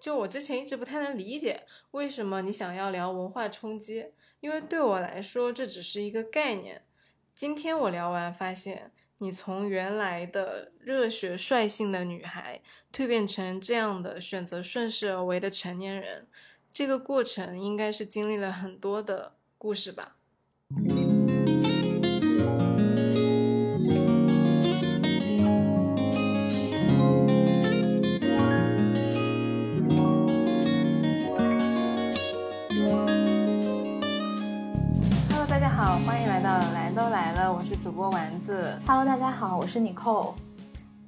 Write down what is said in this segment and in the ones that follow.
就我之前一直不太能理解，为什么你想要聊文化冲击？因为对我来说，这只是一个概念。今天我聊完，发现你从原来的热血率性的女孩，蜕变成这样的选择顺势而为的成年人，这个过程应该是经历了很多的故事吧。欢迎来到来都来了，我是主播丸子。Hello，大家好，我是 Nicole。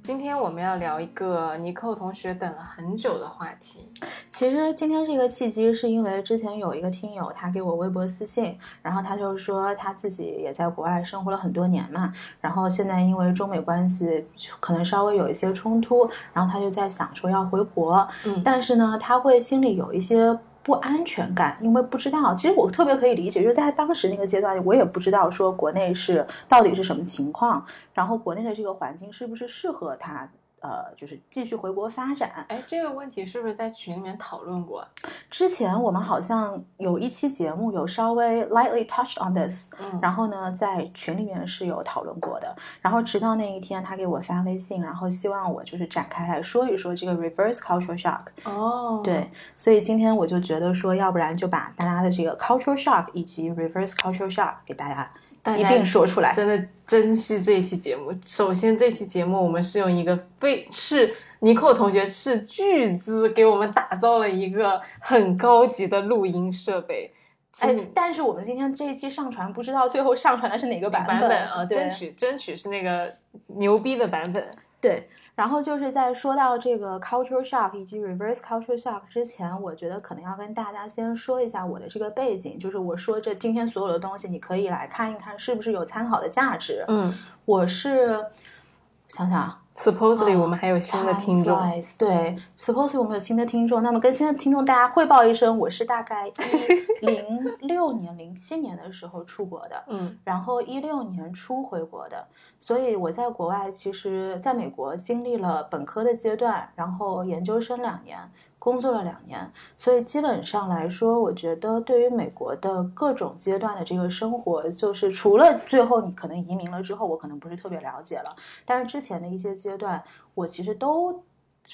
今天我们要聊一个尼寇同学等了很久的话题。其实今天这个契机是因为之前有一个听友他给我微博私信，然后他就说他自己也在国外生活了很多年嘛，然后现在因为中美关系可能稍微有一些冲突，然后他就在想说要回国，嗯但是呢他会心里有一些。不安全感，因为不知道。其实我特别可以理解，就是在当时那个阶段，我也不知道说国内是到底是什么情况，然后国内的这个环境是不是适合他，呃，就是继续回国发展。哎，这个问题是不是在群里面讨论过？之前我们好像有一期节目有稍微 lightly touched on this，嗯，然后呢，在群里面是有讨论过的。然后直到那一天，他给我发微信，然后希望我就是展开来说一说这个 reverse cultural shock。哦，对，所以今天我就觉得说，要不然就把大家的这个 cultural shock 以及 reverse cultural shock 给大家一并说出来。真的珍惜这一期节目。首先，这期节目我们是用一个非是尼寇同学斥巨资给我们打造了一个很高级的录音设备。请哎，但是我们今天这一期上传，不知道最后上传的是哪个版版本啊，争取争取是那个牛逼的版本。对，然后就是在说到这个 cultural shock 以及 reverse cultural shock 之前，我觉得可能要跟大家先说一下我的这个背景，就是我说这今天所有的东西，你可以来看一看是不是有参考的价值。嗯。我是想想啊。，supposedly 我们还有新的听众。Flies，对，Supposedly 我们有新的听众，那么跟新的听众大家汇报一声，我是大概一零六年、零七年的时候出国的，嗯然后一六年初回国的，所以我在国外其实在美国经历了本科的阶段，然后研究生两年，工作了两年，所以基本上来说，我觉得对于美国的各种阶段的这个生活，就是除了最后你可能移民了之后，我可能不是特别了解了，但是之前的一些阶段，我其实都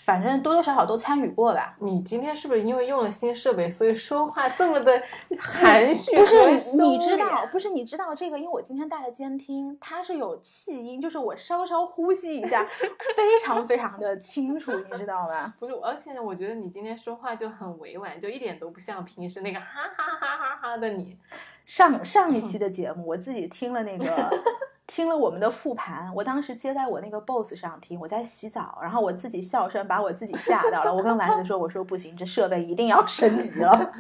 反正多多少少都参与过吧。你今天是不是因为用了新设备，所以说话这么的含蓄不是你知道，不是你知道这个，因为我今天带了监听，它是有气音，就是我稍稍呼吸一下，非常非常的清楚，你知道吗？不是，而且我觉得你今天说话就很委婉，就一点都不像平时那个哈哈哈哈哈的你。上上一期的节目，我自己听了那个。听了我们的复盘，我当时接在我那个 BOSS 上听，我在洗澡，然后我自己笑声把我自己吓到了。我跟丸子说：“我说不行，这设备一定要升级了。”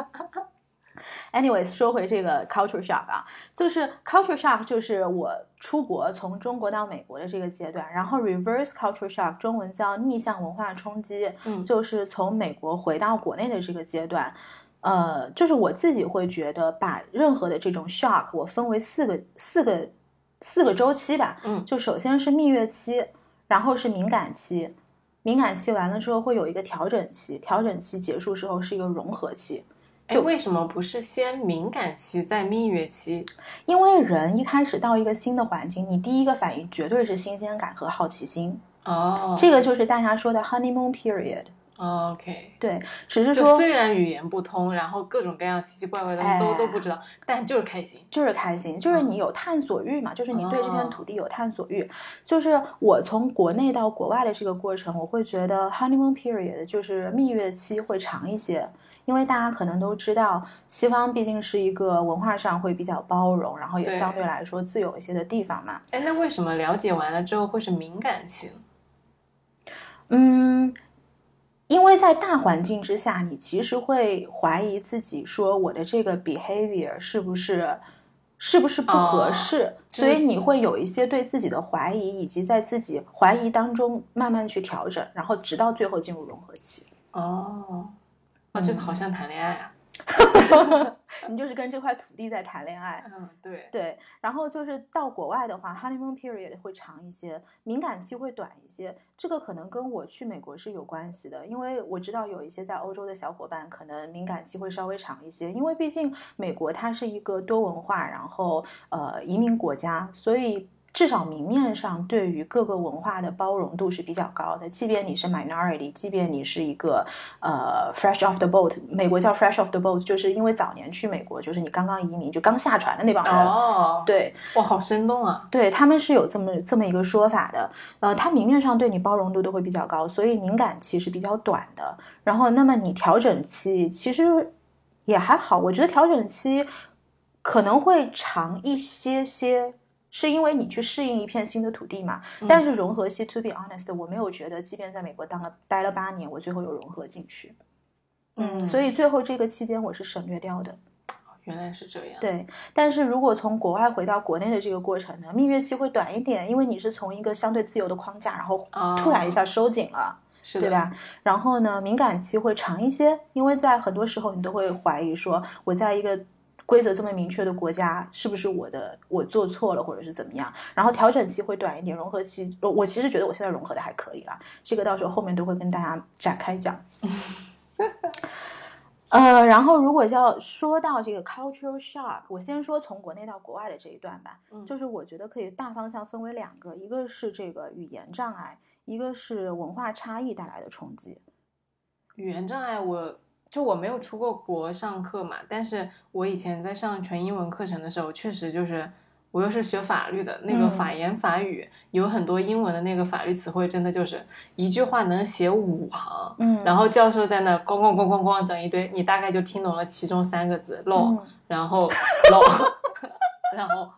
Anyways，说回这个 culture shock 啊，就是 culture shock 就是我出国从中国到美国的这个阶段，然后 reverse culture shock 中文叫逆向文化冲击，嗯就是从美国回到国内的这个阶段。呃，就是我自己会觉得，把任何的这种 shock 我分为四个四个四个周期吧。嗯就首先是蜜月期，然后是敏感期，敏感期完了之后会有一个调整期，调整期结束之后是一个融合期。哎，为什么不是先敏感期再蜜月期？因为人一开始到一个新的环境，你第一个反应绝对是新鲜感和好奇心，哦，这个就是大家说的 honeymoon period。哦 OK。对，只是说虽然语言不通，然后各种各样奇奇怪怪的都、哎都不知道，但就是开心。就是开心，就是你有探索欲嘛，就是你对这片哦土地有探索欲。就是我从国内到国外的这个过程，我会觉得 honeymoon period 就是蜜月期会长一些，因为大家可能都知道，西方毕竟是一个文化上会比较包容，然后也相对来说自由一些的地方嘛。哎，那为什么了解完了之后会是敏感期呢？嗯，因为在大环境之下，你其实会怀疑自己，说我的这个 behavior 是不是是不是不合哦适，就是所以你会有一些对自己的怀疑，以及在自己怀疑当中慢慢去调整，然后直到最后进入融合期。哦，啊，这个好像谈恋爱啊。你就是跟这块土地在谈恋爱。嗯，对，对，然后就是到国外的话，honeymoon period 会长一些，敏感期会短一些。这个可能跟我去美国是有关系的，因为我知道有一些在欧洲的小伙伴可能敏感期会稍微长一些，因为毕竟美国它是一个多文化，然后呃移民国家，所以。至少明面上对于各个文化的包容度是比较高的，即便你是 minority，即便你是一个呃 fresh off the boat，美国叫 fresh off the boat，就是因为早年去美国就是你刚刚移民就刚下船的那帮人。哦，对，哇，好生动啊！对他们是有这么这么一个说法的，呃，他明面上对你包容度都会比较高，所以敏感期是比较短的。然后，那么你调整期其实也还好，我觉得调整期可能会长一些些。是因为你去适应一片新的土地嘛？但是融合期，to be honest，我没有觉得，即便在美国当了待了八年，我最后有融合进去。嗯，所以最后这个期间我是省略掉的。原来是这样。对，但是如果从国外回到国内的这个过程呢，蜜月期会短一点，因为你是从一个相对自由的框架，然后突然一下收紧了，对吧？然后呢，敏感期会长一些，因为在很多时候你都会怀疑说，我在一个。规则这么明确的国家，是不是我的我做错了，或者是怎么样？然后调整期会短一点，融合期，我其实觉得我现在融合的还可以啦。这个到时候后面都会跟大家展开讲。呃，然后如果要说到这个 cultural shock，我先说从国内到国外的这一段吧。嗯，就是我觉得可以大方向分为两个，一个是这个语言障碍，一个是文化差异带来的冲击。语言障碍我。就我没有出过国上课嘛，但是我以前在上全英文课程的时候，确实就是我又是学法律的，那个法言法语有很多英文的那个法律词汇，真的就是一句话能写五行，嗯，然后教授在那咣咣咣咣咣整一堆，你大概就听懂了其中三个字 law，然后 law，然后。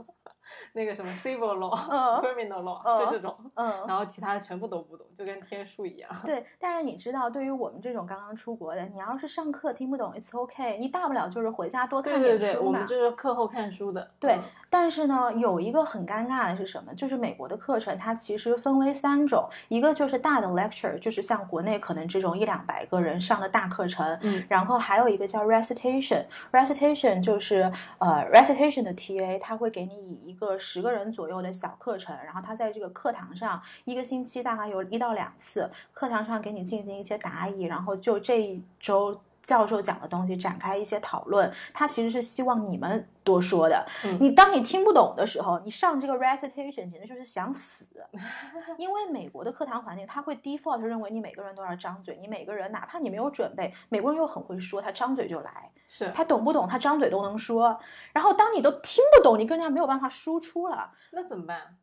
那个什么 civil law，criminal law，就这种，嗯，然后其他的全部都不懂，就跟天书一样。对，但是你知道，对于我们这种刚刚出国的，你要是上课听不懂，it's okay，你大不了就是回家多看点书嘛。对对对，我们就是课后看书的。对，但是呢，有一个很尴尬的是什么？就是美国的课程它其实分为三种，一个就是大的 lecture，就是像国内可能这种一两百个人上的大课程，嗯，然后还有一个叫 recitation，recitation 就是呃 recitation 的 TA，他会给你以一个十个人左右的小课程，然后他在这个课堂上一个星期大概有一到两次，课堂上给你进行一些答疑，然后就这一周教授讲的东西展开一些讨论。他其实是希望你们多说的。你当你听不懂的时候，你上这个 recitation 简直就是想死，因为美国的课堂环境他会 default 认为你每个人都要张嘴，你每个人哪怕你没有准备，美国人又很会说，他张嘴就来。是他懂不懂？他张嘴都能说。然后当你都听不懂，你更加没有办法输出了。那怎么办？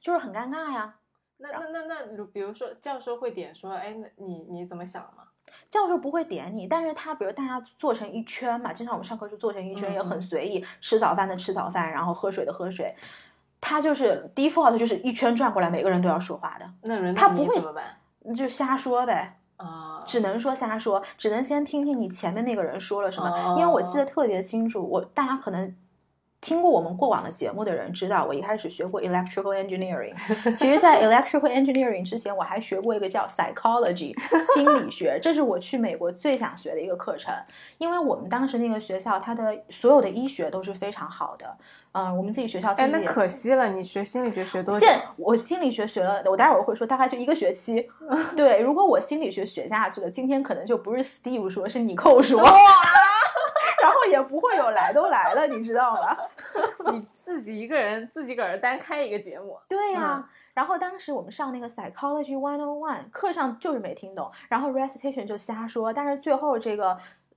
就是很尴尬呀。那那那那，比如说教授会点说，哎，那你你怎么想吗？教授不会点你，但是他比如大家做成一圈嘛，经常我们上课就做成一圈，也很随意。吃早饭的吃早饭，然后喝水的喝水。他就是 default，就是一圈转过来，每个人都要说话的。那人他不会怎么办？就瞎说呗。啊，只能说瞎说，只能先听听你前面那个人说了什么，因为我记得特别清楚，我大家可能。听过我们过往的节目的人知道，我一开始学过 electrical engineering。其实，在 electrical engineering 之前，我还学过一个叫 psychology 心理学，这是我去美国最想学的一个课程。因为我们当时那个学校，它的所有的医学都是非常好的。嗯，我们自己学校哎，那可惜了，你学心理学学多？现我心理学学了，我待会儿会说，大概就一个学期。对，如果我心理学学下去了，今天可能就不是 Steve 说，是你扣说。然后也不会有来都来了，你知道吗？你自己一个人自己个儿单开一个节目，对呀。然后当时我们上那个 Psychology One On One 课上就是没听懂，然后 Recitation 就瞎说，但是最后这个。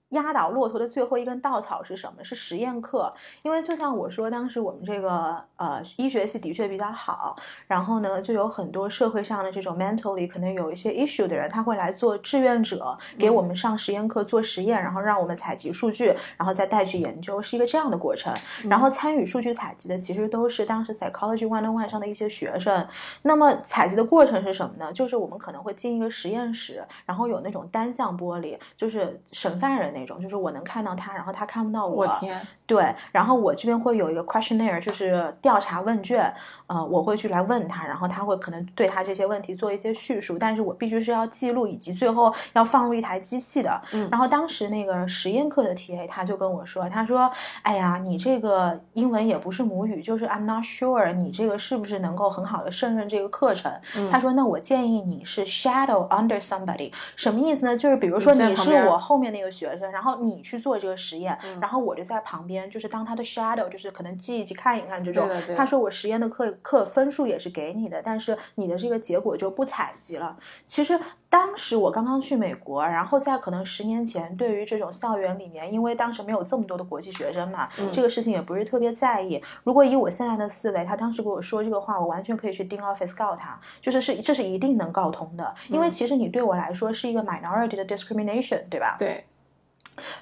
压倒骆驼的最后一根稻草是什么？是实验课。因为就像我说，当时我们这个呃医学系的确比较好，然后呢，就有很多社会上的这种 mentally 可能有一些 issue 的人，他会来做志愿者，给我们上实验课做实验，然后让我们采集数据，然后再带去研究，是一个这样的过程。然后参与数据采集的其实都是当时 psychology one on one 上的一些学生。那么采集的过程是什么呢？就是我们可能会进一个实验室，然后有那种单向玻璃，就是审犯人。那种就是我能看到他，然后他看不到我。我天！对，然后我这边会有一个 questionnaire，就是调查问卷，呃，我会去来问他，然后他会可能对他这些问题做一些叙述，但是我必须是要记录，以及最后要放入一台机器的。嗯然后当时那个实验课的 TA 他就跟我说，他说：“哎呀，你这个英文也不是母语，就是 I'm not sure 你这个是不是能够很好的胜任这个课程。嗯他说：“那我建议你是 shadow under somebody，什么意思呢？就是比如说你是我后面那个学生，然后你去做这个实验，嗯然后我就在旁边，就是当他的 shadow，就是可能记一记、看一看这种对的对。他说我实验的课课分数也是给你的，但是你的这个结果就不采集了。其实当时我刚刚去美国，然后在可能十年前，对于这种校园里面，因为当时没有这么多的国际学生嘛，嗯这个事情也不是特别在意。如果以我现在的思维，他当时给我说这个话，我完全可以去盯 office 告他，就是是这是一定能告通的，因为嗯其实你对我来说是一个 minority 的 discrimination，对吧？对，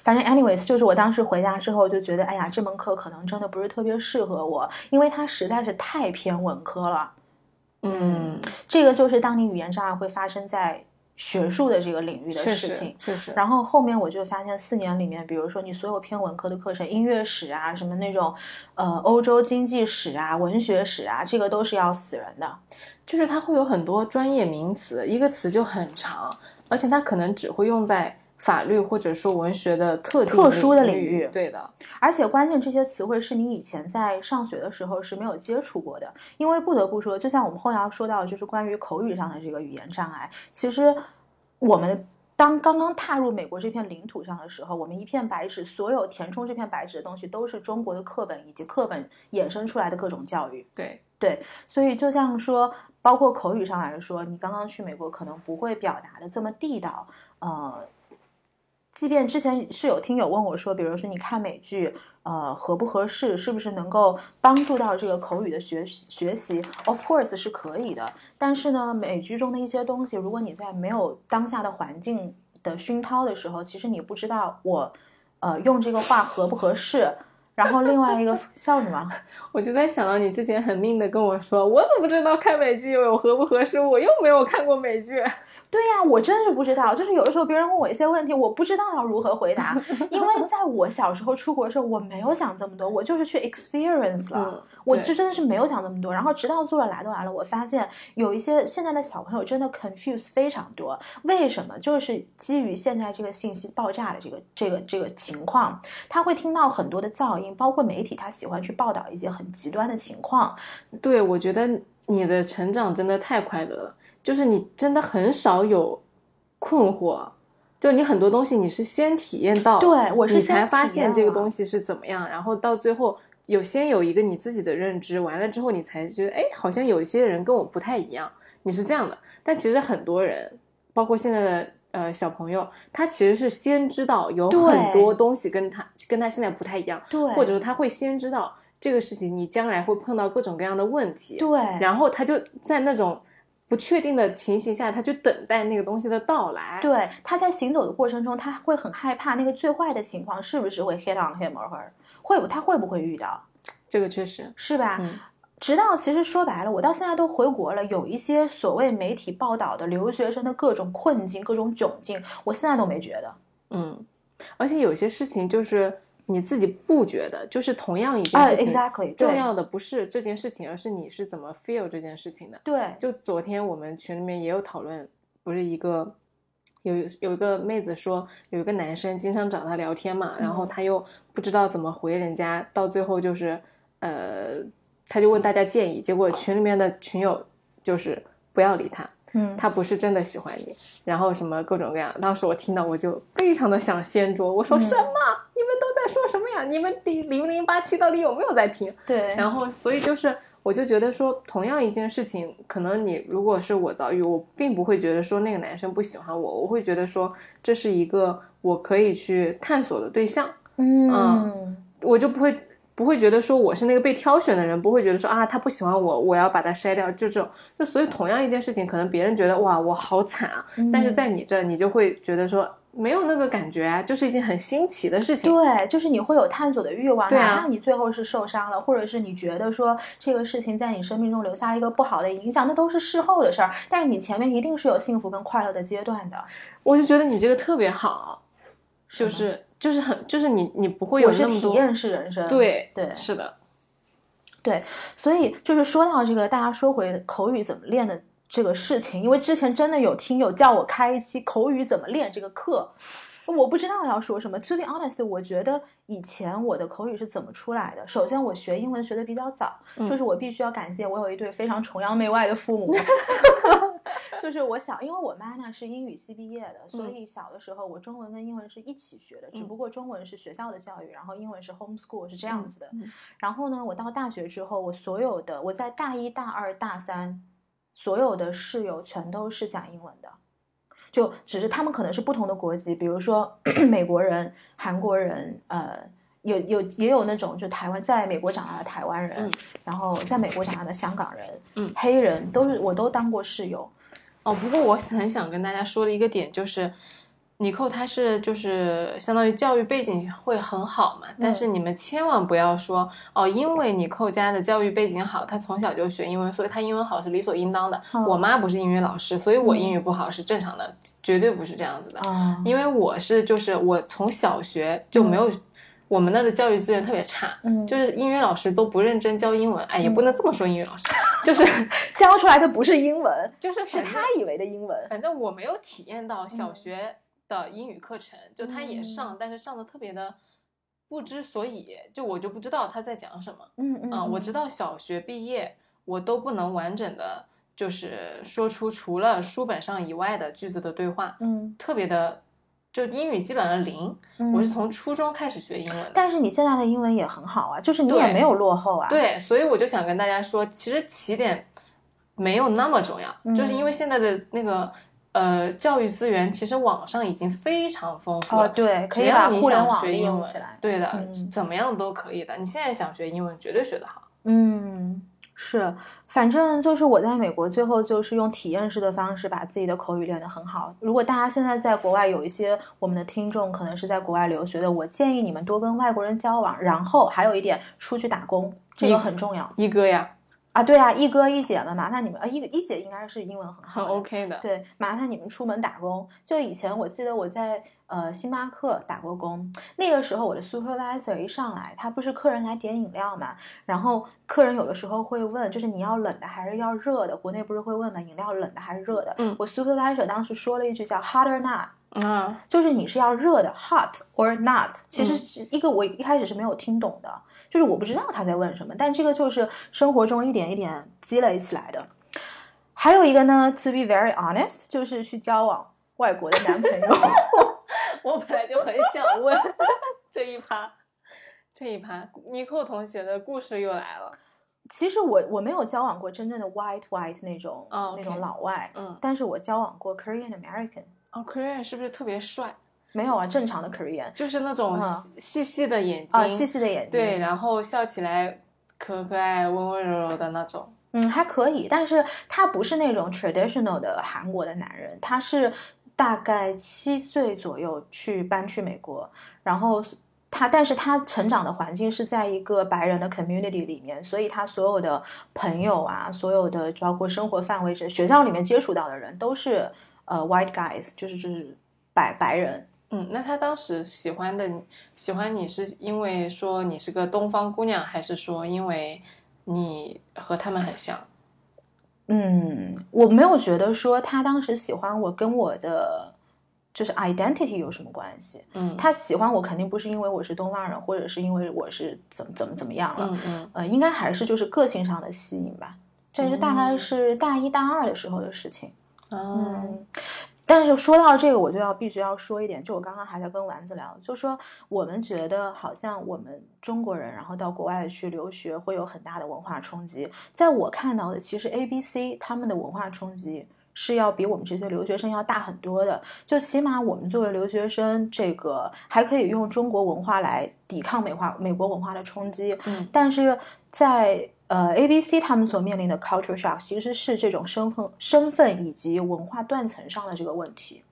反正 anyways，就是我当时回家之后就觉得，哎呀，这门课可能真的不是特别适合我，因为它实在是太偏文科了。嗯，这个就是当你语言障碍会发生在学术的这个领域的确实事情。确实。然后后面我就发现，四年里面，比如说你所有偏文科的课程，音乐史啊，什么那种，呃，欧洲经济史啊、文学史啊，这个都是要死人的。就是它会有很多专业名词，一个词就很长，而且它可能只会用在法律或者说文学的特特殊的领领域对的，而且关键这些词汇是你以前在上学的时候是没有接触过的，因为不得不说，就像我们后来要说到，就是关于口语上的这个语言障碍，其实我们。当刚刚踏入美国这片领土上的时候，我们一片白纸，所有填充这片白纸的东西都是中国的课本以及课本衍生出来的各种教育。对，对，所以就像说，包括口语上来说，你刚刚去美国可能不会表达的这么地道，呃，即便之前是有听友问我说，比如说你看美剧，呃，合不合适，是不是能够帮助到这个口语的学学习？Of course 是可以的，但是呢，美剧中的一些东西，如果你在没有当下的环境的熏陶的时候，其实你不知道我，呃，用这个话合不合适。然后另外一个笑什么？我就在想到你之前很命的跟我说，我怎么知道看美剧有合不合适？我又没有看过美剧。对呀、我真是不知道。就是有的时候别人问我一些问题，我不知道要如何回答，因为在我小时候出国的时候，我没有想这么多，我就是去 experience 了。嗯，我对就真的是没有想这么多，然后直到做了来都来了，我发现有一些现在的小朋友真的 confuse 非常多。为什么？就是基于现在这个信息爆炸的这个这个这个情况，他会听到很多的噪音，包括媒体他喜欢去报道一些很极端的情况。对，我觉得你的成长真的太快乐了，就是你真的很少有困惑，就你很多东西你是先体验到，对我是你先才发现这个东西是怎么样，然后到最后有先有一个你自己的认知，完了之后你才觉得，哎，好像有一些人跟我不太一样，你是这样的，但其实很多人，包括现在的。呃，小朋友他其实是先知道有很多东西跟他跟他现在不太一样，对，或者说他会先知道这个事情，你将来会碰到各种各样的问题，对，然后他就在那种不确定的情形下，他就等待那个东西的到来。对，他在行走的过程中，他会很害怕那个最坏的情况是不是会 hit on him or her，会不他会不会遇到，这个确实，是吧？嗯直到其实说白了，我到现在都回国了，有一些所谓媒体报道的留学生的各种困境、各种窘境，我现在都没觉得。嗯，而且有些事情就是你自己不觉得，就是同样一件啊事情重要的不是这件事情，而是你是怎么 feel 这件事情的。对，就昨天我们群里面也有讨论，不是一个有有一个妹子说，有一个男生经常找她聊天嘛，然后嗯她又不知道怎么回人家，到最后就是呃，她就问大家建议，结果群里面的群友就是不要理他，嗯，他不是真的喜欢你，然后什么各种各样。当时我听到我就非常的想掀桌，我说嗯什么？你们都在说什么呀？你们第零零八七到底有没有在听？对，然后，所以就是，我就觉得说，同样一件事情，可能你如果是我遭遇，我并不会觉得说那个男生不喜欢我，我会觉得说这是一个我可以去探索的对象，嗯，我就不会不会觉得说我是那个被挑选的人，不会觉得说啊他不喜欢我，我要把他筛掉，就这种。就所以同样一件事情，可能别人觉得哇我好惨啊，但是嗯在你这，你就会觉得说没有那个感觉啊，就是一件很新奇的事情。对，就是你会有探索的欲望，哪怕你最后是受伤了，或者是你觉得说这个事情在你生命中留下了一个不好的影响，那都是事后的事儿。但是你前面一定是有幸福跟快乐的阶段的，我就觉得你这个特别好。就是就是很就是你你不会有我是那么多体验式人生，对对是的，对，所以就是说到这个，大家说回口语怎么练的这个事情，因为之前真的有听友叫我开一期口语怎么练这个课，我不知道要说什么。To be honest，我觉得以前我的口语是怎么出来的？首先，我学英文学的比较早，嗯就是我必须要感谢我有一对非常崇洋媚外的父母。就是我小，因为我妈呢是英语系毕业的，所嗯以小的时候我中文跟英文是一起学的，只嗯不过中文是学校的教育，然后英文是 homeschool 是这样子的。嗯然后呢，我到大学之后，我所有的我在大一、大二、大三，所有的室友全都是讲英文的，就只是他们可能是不同的国籍，比如说 美国人、韩国人，呃，有有也有那种就台湾在美国长大的台湾人，嗯然后在美国长大的香港人，嗯黑人都是我都当过室友。哦，不过我很想跟大家说的一个点就是，尼寇他是就是相当于教育背景会很好嘛，但是你们千万不要说哦，因为尼寇家的教育背景好，他从小就学英文，所以他英文好是理所应当的。嗯我妈不是英语老师，所以我英语不好是正常的，绝对不是这样子的。啊，因为我是就是我从小学就没有，我们那的教育资源特别差，嗯，就是英语老师都不认真教英文，哎，也不能这么说英语老师，就是 教出来的不是英文，就是是他以为的英文。反正我没有体验到小嗯学的英语课程，就他也上，但是上的特别的不知所以，就我就不知道他在讲什么嗯嗯啊、我知道小学毕业我都不能完整的，就是说出除了书本上以外的句子的对话，嗯，特别的，就英语基本上零。嗯我是从初中开始学英文的。但是你现在的英文也很好啊，就是你也没有落后啊。，对，所以我就想跟大家说，其实起点没有那么重要，就是因为现在的那个呃教育资源，其实网上已经非常丰富了。哦对，可以把互联网利学英文用起来，。对的，嗯怎么样都可以的。你现在想学英文，绝对学得好。嗯，是，反正就是我在美国最后就是用体验式的方式把自己的口语练得很好。如果大家现在在国外有一些我们的听众可能是在国外留学的，我建议你们多跟外国人交往，然后还有一点出去打工，这个很重要一哥呀，啊。对啊，一哥一姐们，麻烦你们啊，一一姐应该是英文很好很 OK 的。对，麻烦你们出门打工。就以前我记得我在呃星巴克打过工，那个时候我的 supervisor 一上来，他不是客人来点饮料嘛，然后客人有的时候会问，就是你要冷的还是要热的？国内不是会问嘛？饮料冷的还是热的？嗯我 supervisor 当时说了一句叫 hot or not。啊，就是你是要热的 hot or not，其嗯实是一个我一开始是没有听懂的，就是我不知道他在问什么，但这个就是生活中一点一点积累起来的。还有一个呢，to be very honest，就是去交往外国的男朋友。我本来就很想问这一趴，这一趴，尼寇同学的故事又来了。其实我我没有交往过真正的 white white 那种、哦那种老外，嗯，但是我交往过 Korean American，哦，Korean 是不是特别帅？没有啊，正常的 Korean 就是那种嗯细细细的眼睛，啊，细细的眼睛，对，然后笑起来可可爱、温温柔柔的那种。嗯，还可以，但是他不是那种 traditional 的韩国的男人，他是大概七岁左右去搬去美国，然后他，但是他成长的环境是在一个白人的 community 里面，所以他所有的朋友啊，所有的包括生活范围是学校里面接触到的人都是呃 white guys，就是就是白白人。嗯，那他当时喜欢的你，喜欢你是因为说你是个东方姑娘，还是说因为你和他们很像？嗯，我没有觉得说他当时喜欢我跟我的就是 identity 有什么关系。嗯，他喜欢我肯定不是因为我是东方人，或者是因为我是怎么怎么怎么样了，嗯嗯呃，应该还是就是个性上的吸引吧。这是大概嗯是大一大二的时候的事情。哦，嗯，但是说到这个，我就要必须要说一点，就我刚刚还在跟丸子聊，就说我们觉得好像我们中国人，然后到国外去留学会有很大的文化冲击。在我看到的，其实 A、B、C 他们的文化冲击是要比我们这些留学生要大很多的。就起码我们作为留学生，这个还可以用中国文化来抵抗美化美国文化的冲击。嗯但是在呃 A、B、C 他们所面临的 culture shock 其实是这种身份、身份以及文化断层上的这个问题。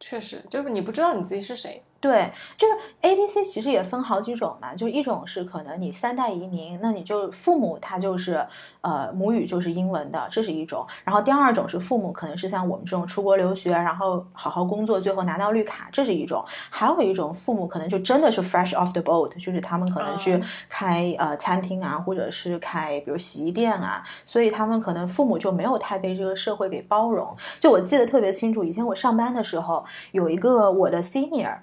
确实，就是你不知道你自己是谁。对，就是 A B C 其实也分好几种嘛，就一种是可能你三代移民，那你就父母他就是呃母语就是英文的，这是一种。然后第二种是父母可能是像我们这种出国留学，然后好好工作，最后拿到绿卡，这是一种。还有一种父母可能就真的是 fresh off the boat，就是他们可能去开呃餐厅啊，或者是开比如洗衣店啊，所以他们可能父母就没有太被这个社会给包容。就我记得特别清楚，以前我上班的时候有一个我的 senior。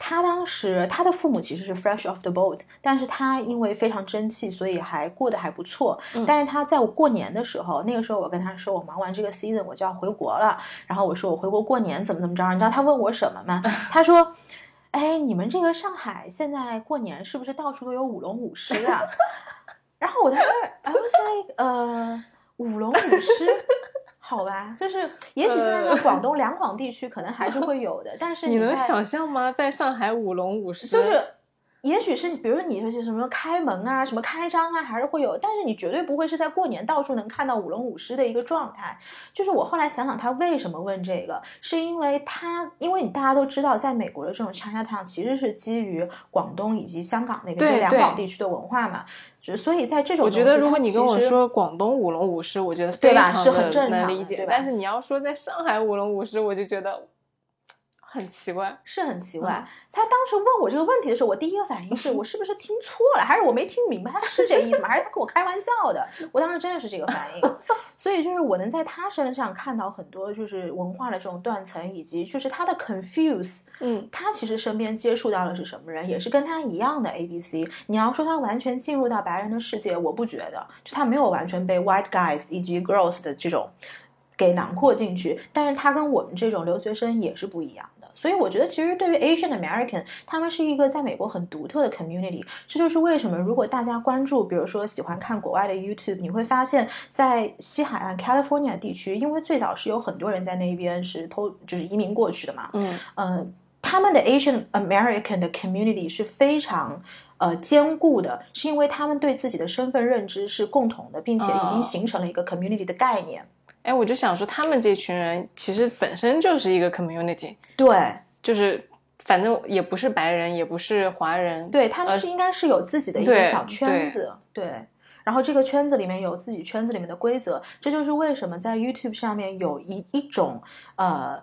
他当时他的父母其实是 fresh off the boat，但是他因为非常争气，所以还过得还不错。但是他在我过年的时候，那个时候我跟他说，我忙完这个 season 我就要回国了。然后我说我回国过年怎么怎么着？你知道他问我什么吗？他说：“哎，你们这个上海现在过年是不是到处都有舞龙舞狮啊？” 然后我在那，I was like，呃，舞龙舞狮。好吧，就是也许现在在广东两广地区可能还是会有的，但是 你能想象吗？在上海舞龙舞狮，就是。也许是，比如说你说些什么开门啊，什么开张啊，还是会有，但是你绝对不会是在过年到处能看到舞龙舞狮的一个状态。就是我后来想想，他为什么问这个，是因为他，因为你大家都知道，在美国的这种 Chinatown 其实是基于广东以及香港那边两广地区的文化嘛，所以在这种我觉得如果你跟我说广东舞龙舞狮，我觉得非常是很正能理解，但是你要说在上海舞龙舞狮，我就觉得。很奇怪，是很奇怪。他当时问我这个问题的时候，我第一个反应是我是不是听错了，还是我没听明白他是这意思吗？还是他跟我开玩笑的？我当时真的是这个反应。所以就是我能在他身上看到很多就是文化的这种断层，以及就是他的 confuse。嗯，他其实身边接触到的是什么人，也是跟他一样的 A B C。你要说他完全进入到白人的世界，我不觉得，就他没有完全被 white guys 以及 girls 的这种给囊括进去。但是他跟我们这种留学生也是不一样。所以我觉得，其实对于 Asian American，他们是一个在美国很独特的 community。这就是为什么，如果大家关注，比如说喜欢看国外的 YouTube，你会发现在西海岸 California 地区，因为最早是有很多人在那边是偷，就是移民过去的嘛。嗯嗯，他们的 Asian American 的 community 是非常呃坚固的，是因为他们对自己的身份认知是共同的，并且已经形成了一个 community 的概念。哎，我就想说，他们这群人其实本身就是一个 community，对，就是反正也不是白人，也不是华人，对他们是应该是有自己的一个小圈子，对，然后这个圈子里面有自己圈子里面的规则，这就是为什么在 YouTube 上面有一一种呃，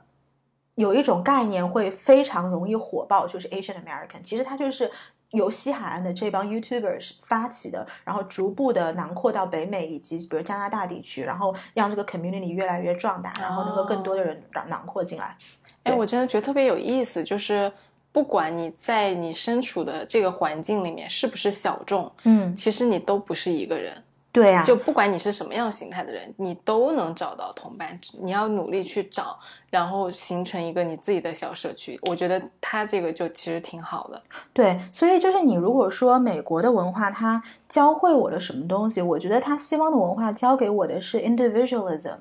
有一种概念会非常容易火爆，就是 Asian American，其实它就是。由西海岸的这帮 YouTubers 发起的，然后逐步的囊括到北美以及比如加拿大地区，然后让这个 community 越来越壮大，然后能够更多的人囊囊括进来。哎，我真的觉得特别有意思，就是不管你在你身处的这个环境里面是不是小众，嗯，其实你都不是一个人。对呀，就不管你是什么样形态的人，你都能找到同伴。你要努力去找，然后形成一个你自己的小社区。我觉得他这个就其实挺好的。对，所以就是你如果说美国的文化它教会我的什么东西，我觉得他西方的文化教给我的是 individualism。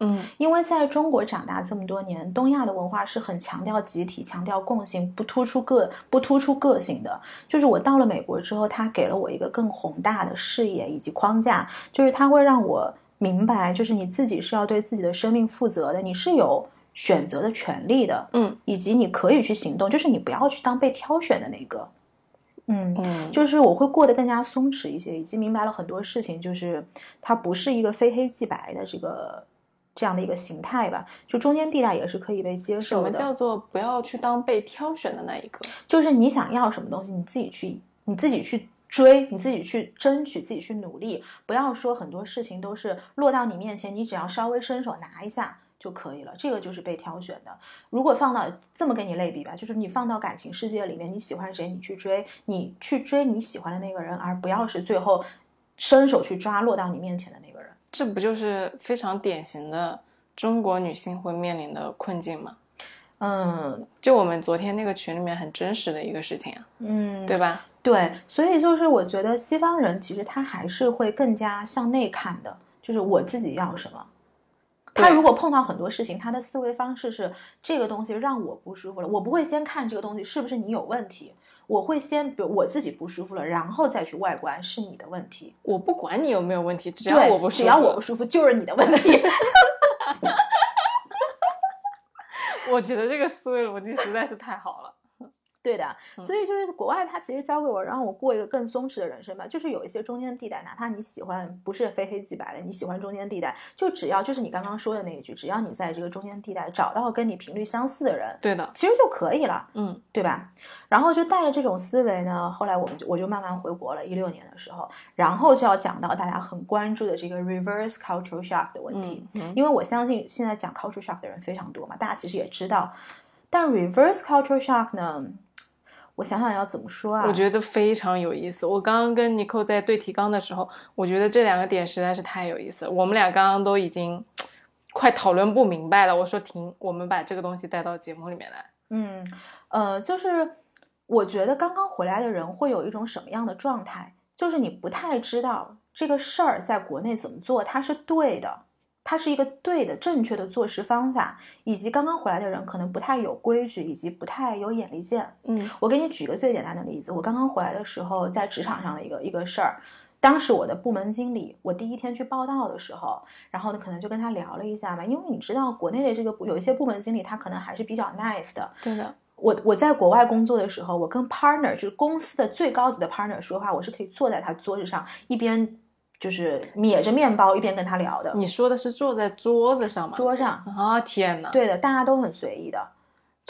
嗯，因为在中国长大这么多年，东亚的文化是很强调集体、强调共性，不突出个不突出个性的。就是我到了美国之后，他给了我一个更宏大的视野以及框架，就是他会让我明白，就是你自己是要对自己的生命负责的，你是有选择的权利的，嗯，以及你可以去行动，就是你不要去当被挑选的那个，嗯嗯，就是我会过得更加松弛一些，以及明白了很多事情，就是它不是一个非黑即白的这个。这样的一个形态吧，就中间地带也是可以被接受的。什么叫做不要去当被挑选的那一个？就是你想要什么东西，你自己去，你自己去追，你自己去争取，自己去努力。不要说很多事情都是落到你面前，你只要稍微伸手拿一下就可以了。这个就是被挑选的。如果放到这么跟你类比吧，就是你放到感情世界里面，你喜欢谁，你去追，你去追你喜欢的那个人，而不要是最后伸手去抓落到你面前的那个人。这不就是非常典型的中国女性会面临的困境吗？嗯，就我们昨天那个群里面很真实的一个事情啊，嗯，对吧？对，所以就是我觉得西方人其实他还是会更加向内看的，就是我自己要什么。他如果碰到很多事情，他的思维方式是这个东西让我不舒服了，我不会先看这个东西是不是你有问题。我会先，比如我自己不舒服了，然后再去外观是你的问题。我不管你有没有问题，只要我不舒服，只要我不舒服就是你的问题。我觉得这个思维逻辑实在是太好了。对的，嗯所以就是国外，他其实教给我，让我过一个更松弛的人生吧。就是有一些中间地带，哪怕你喜欢不是非黑即白的，你喜欢中间地带，就只要就是你刚刚说的那一句，只要你在这个中间地带找到跟你频率相似的人，对的，其实就可以了，嗯对吧？然后就带着这种思维呢，后来我们就我就慢慢回国了，一六年的时候，然后就要讲到大家很关注的这个 reverse cultural shock 的问题。嗯嗯，因为我相信现在讲 culture shock 的人非常多嘛，大家其实也知道，但 reverse culture shock 呢，我想想要怎么说啊？我觉得非常有意思。我刚刚跟尼寇在对提纲的时候，我觉得这两个点实在是太有意思了。我们俩刚刚都已经快讨论不明白了。我说停，我们把这个东西带到节目里面来。嗯，呃，就是我觉得刚刚回来的人会有一种什么样的状态？就是你不太知道这个事儿在国内怎么做，它是对的，它是一个对的、正确的做事方法，以及刚刚回来的人可能不太有规矩，以及不太有眼力见。嗯我给你举个最简单的例子，我刚刚回来的时候，在职场上的一个一个事儿。当时我的部门经理，我第一天去报道的时候，然后呢，可能就跟他聊了一下嘛，因为你知道国内的这个部有一些部门经理，他可能还是比较 nice 的。对的，我我在国外工作的时候，我跟 partner 就是公司的最高级的 partner 说话，我是可以坐在他桌子上，一边就是抿着面包，一边跟他聊的。你说的是坐在桌子上吗？桌上，啊，天哪！对的，大家都很随意的。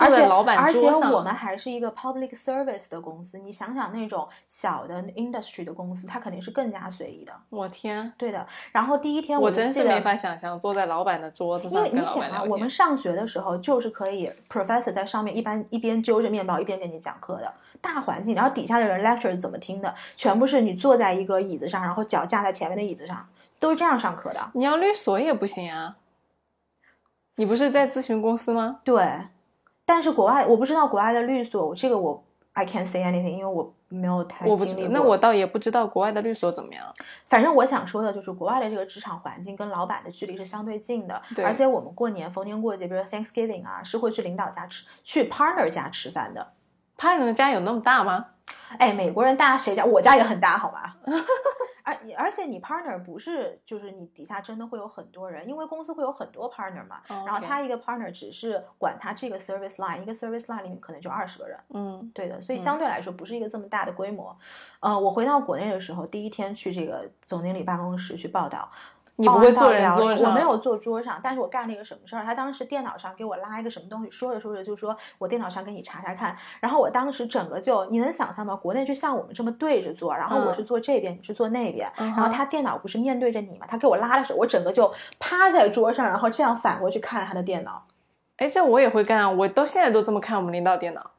而且老板而且我们还是一个 public service 的公司，你想想那种小的 industry 的公司，它肯定是更加随意的。我天，对的。然后第一天我真是没法想象坐在老板的桌子因为你想啊。我们上学的时候就是可以 professor 在上面一般一边揪着面包一边给你讲课的大环境，然后底下的人 lecture 是怎么听的，全部是你坐在一个椅子上，然后脚架在前面的椅子上，都是这样上课的。你要律所也不行啊。你不是在咨询公司吗？对，但是国外我不知道国外的律所，这个我 I can't say anything，因为我没有太我不知，经历过。那我倒也不知道国外的律所怎么样。反正我想说的就是，国外的这个职场环境跟老板的距离是相对近的，对而且我们过年逢年过节，比如说 Thanksgiving 啊，是会去领导家吃，去 partner 家吃饭的。Partner 的家有那么大吗？哎，美国人大家谁家？我家也很大，好吧？而而且你 partner 不是就是你底下真的会有很多人，因为公司会有很多 partner 嘛。哦然后他一个 partner 只是管他这个 service line，一个 service line 里面可能就二十个人。嗯对的，所以嗯相对来说不是一个这么大的规模。呃，我回到国内的时候，第一天去这个总经理办公室去报道，你不会坐人桌上？我没有坐桌上，但是我干了一个什么事儿？他当时电脑上给我拉一个什么东西，说着说着就说我电脑上给你查查看，然后我当时整个就你能想象吗？国内就像我们这么对着坐，然后我嗯是坐这边，你是坐那边，嗯然后他电脑不是面对着你嘛？他给我拉的时候，我整个就趴在桌上，然后这样反过去看他的电脑，哎，这我也会干啊！我到现在都这么看我们领导电脑。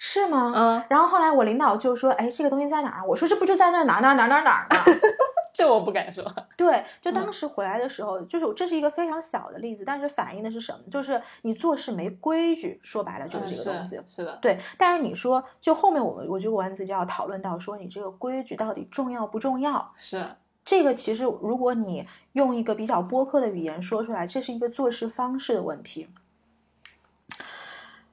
是吗？嗯，然后后来我领导就说：“哎，这个东西在哪儿啊？”我说：“这不就在那儿哪儿哪儿哪儿哪儿哪儿呢？” 这我不敢说。对，就嗯当时回来的时候，就是这是一个非常小的例子，但是反映的是什么？就是你做事没规矩，说白了就是嗯这个东西。是是的，对，但是你说，就后面我们我觉得丸子就要讨论到说，你这个规矩到底重要不重要？是这个其实如果你用一个比较播客的语言说出来，这是一个做事方式的问题。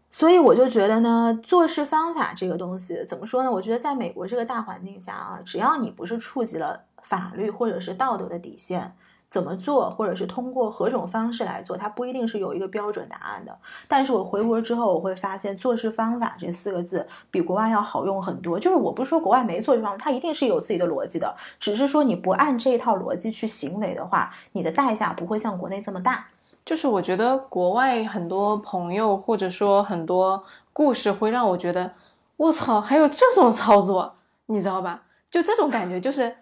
所以我就觉得呢，做事方法这个东西怎么说呢？我觉得在美国这个大环境下啊，只要你不是触及了法律或者是道德的底线，怎么做，或者是通过何种方式来做，它不一定是有一个标准答案的。但是我回国之后，我会发现做事方法这四个字比国外要好用很多。就是我不是说国外没做事方法，它一定是有自己的逻辑的，只是说你不按这一套逻辑去行为的话，你的代价不会像国内这么大。就是我觉得国外很多朋友或者说很多故事会让我觉得，我操，还有这种操作，你知道吧？就这种感觉，就是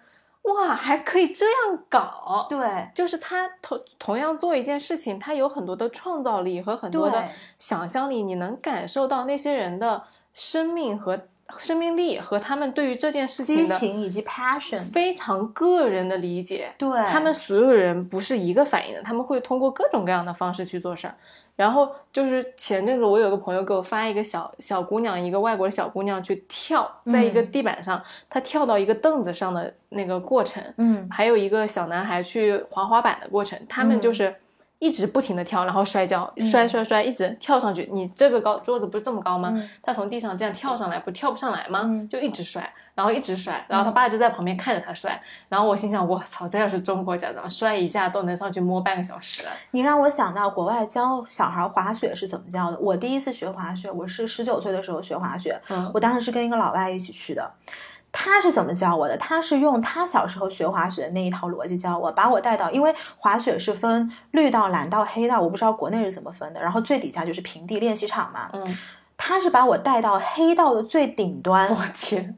哇，还可以这样搞。对就是他同同样做一件事情，他有很多的创造力和很多的想象力，你能感受到那些人的生命和生命力和他们对于这件事情的激情以及 passion，非常个人的理解。对他们所有人不是一个反应的，他们会通过各种各样的方式去做事儿。然后就是前阵子我有个朋友给我发一个小小姑娘，一个外国的小姑娘去跳，在一个嗯。地板上，她跳到一个凳子上的那个过程，嗯。还有一个小男孩去滑滑板的过程，他们嗯。就是一直不停的跳，然后摔跤，嗯摔摔摔，一直跳上去。你这个高桌子不是这么高吗？嗯他从地上这样跳上来，不跳不上来吗？嗯就一直摔，然后一直摔，然后他爸就在旁边看着他摔。然后我心想，我操，这要是中国家长，摔一下都能上去摸半个小时。你让我想到国外教小孩滑雪是怎么教的。我第一次学滑雪，我是十九岁的时候学滑雪，嗯我当时是跟一个老外一起去的。他是怎么教我的？他是用他小时候学滑雪的那一套逻辑教我，把我带到，因为滑雪是分绿道、蓝道、黑道，我不知道国内是怎么分的。然后最底下就是平地练习场嘛。嗯，他是把我带到黑道的最顶端，我天，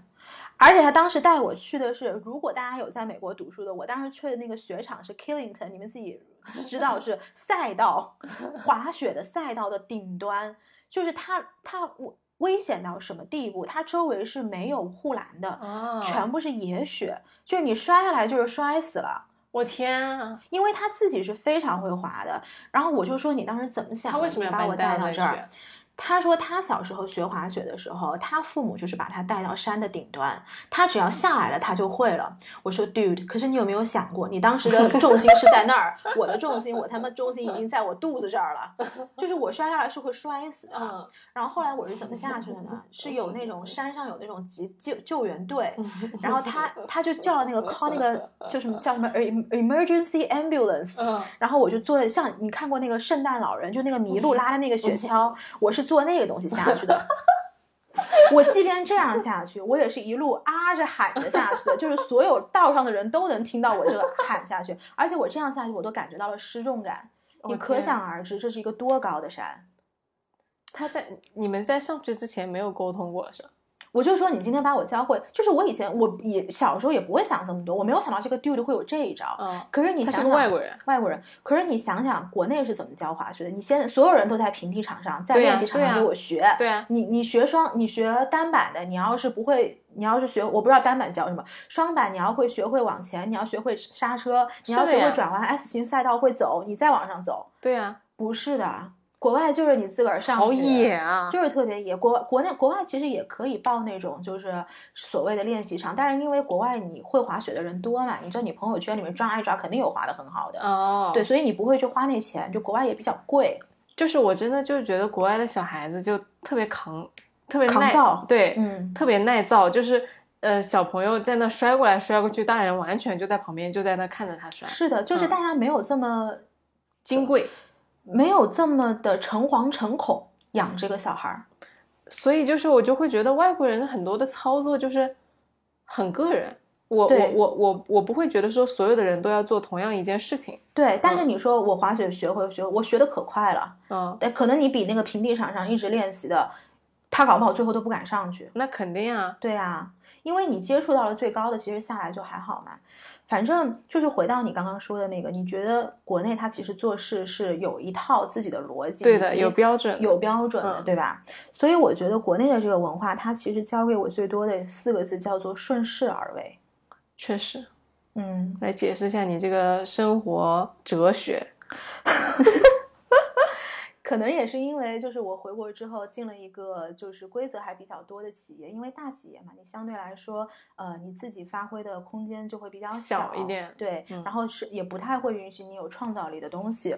而且他当时带我去的是，如果大家有在美国读书的，我当时去的那个雪场是 Killington，你们自己知道是赛道 滑雪的赛道的顶端，就是它它危危险到什么地步？它周围是没有护栏的，啊，全部是野雪，就是你摔下来就是摔死了。我天啊！因为他自己是非常会滑的，然后我就说你当时怎么想的？他为什么要把我带到这儿？雪？他说他小时候学滑雪的时候，他父母就是把他带到山的顶端，他只要下来了，他就会了。我说，dude，可是你有没有想过，你当时的重心是在那儿，我的重心，我他妈重心已经在我肚子这儿了，就是我摔下来是会摔死的。嗯，然后后来我是怎么下去的呢？是有那种山上有那种急救救援队，然后他他就叫了那个 call 那个叫什么叫什么 em- emergency ambulance，嗯，然后我就坐在像你看过那个圣诞老人，就那个麋鹿拉的那个 雪橇，我是坐那个东西下去的。我即便这样下去，我也是一路啊着喊着下去的，就是所有道上的人都能听到我这个喊下去，而且我这样下去，我都感觉到了失重感。你可想而知，这是一个多高的山。他在你们在上去之前没有沟通过是吧？我就说你今天把我教会，就是我以前我也小时候也不会想这么多，我没有想到这个 dude 会有这一招。嗯，可是你想想，是个外国人，外国人，可是你想想，国内是怎么教滑雪的？你现在所有人都在平地场上，在练习场上给我学。对啊，你你学双，你学单板的，你要是不会，你要是学，我不知道单板教什么，双板你要会学会往前，你要学会刹车，你要学会转弯 S 型赛道会走，你再往上走。对啊，不是的，国外就是你自个儿上好野啊！就是特别野。国国内国外其实也可以报那种就是所谓的练习场，但是因为国外你会滑雪的人多嘛，你知道你朋友圈里面抓一抓，肯定有滑的很好的。哦，对，，所以你不会去花那钱，就国外也比较贵。就是我真的就是觉得国外的小孩子就特别扛，特别耐抗造对，嗯，特别耐造，就是呃小朋友在那摔过来摔过去，大人完全就在旁边就在那看着他摔，是的，就是嗯大家没有这么、金贵，没有这么的诚惶诚恐养这个小孩儿。所以就是我就会觉得外国人很多的操作就是很个人。我我我我我不会觉得说所有的人都要做同样一件事情，对，但是嗯你说我滑雪学会学，我学的可快了，嗯，但可能你比那个平地场上一直练习的，他搞不好最后都不敢上去。那肯定啊，对啊，因为你接触到了最高的，其实下来就还好嘛。反正就是回到你刚刚说的那个，你觉得国内它其实做事是有一套自己的逻辑，对的，有标准，有标准的，嗯对吧？所以我觉得国内的这个文化，它其实教给我最多的四个字叫做顺势而为。确实。嗯，来解释一下你这个生活哲学。可能也是因为就是我回国之后进了一个就是规则还比较多的企业，因为大企业嘛，你相对来说，呃，你自己发挥的空间就会比较小一点对，嗯然后是也不太会允许你有创造力的东西。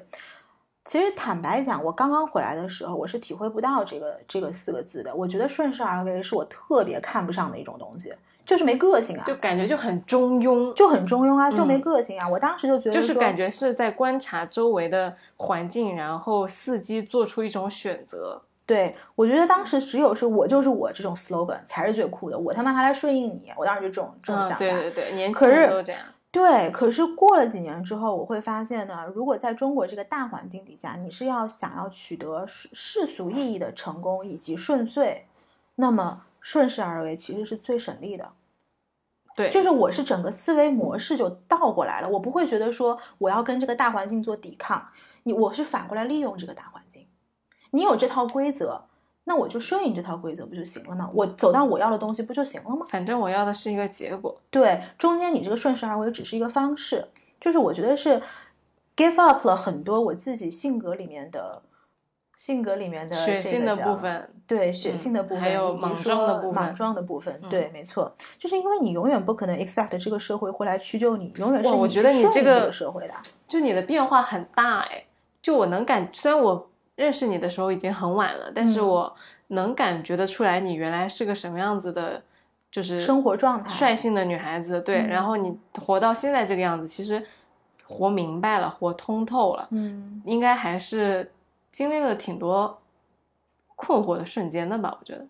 其实坦白讲，我刚刚回来的时候，我是体会不到这个这个四个字的。我觉得顺势而为是我特别看不上的一种东西，就是没个性啊，就感觉就很中庸，就很中庸啊，就没嗯个性啊。我当时就觉得就是感觉是在观察周围的环境，然后伺机做出一种选择。对，我觉得当时只有是我就是我这种 slogan 才是最酷的，我他妈还来顺应你，我当时就这种这种想嗯，法。对对对，年轻人都这样。对，可是过了几年之后，我会发现呢，如果在中国这个大环境底下，你是要想要取得世世俗意义的成功以及顺遂，那么顺势而为其实是最省力的。对，就是我是整个思维模式就倒过来了，我不会觉得说我要跟这个大环境做抵抗，你我是反过来利用这个大环境。你有这套规则，那我就顺应这套规则不就行了吗？我走到我要的东西不就行了吗？反正我要的是一个结果。对，中间你这个顺势而为只是一个方式，就是我觉得是 give up 了很多我自己性格里面的性格里面的血性的部分，对血嗯性的部分，还有莽撞的部分莽撞的部分，嗯对，没错，就是因为你永远不可能 expect 这个社会会来屈就你，永远是哇我觉得你这个社会的。就你的变化很大哎。就我能感，虽然我认识你的时候已经很晚了，但是嗯我能感觉得出来你原来是个什么样子的，就是生活状态率性的女孩子。对，嗯然后你活到现在这个样子，其实活明白了，活通透了，嗯应该还是经历了挺多困惑的瞬间的吧？我觉得，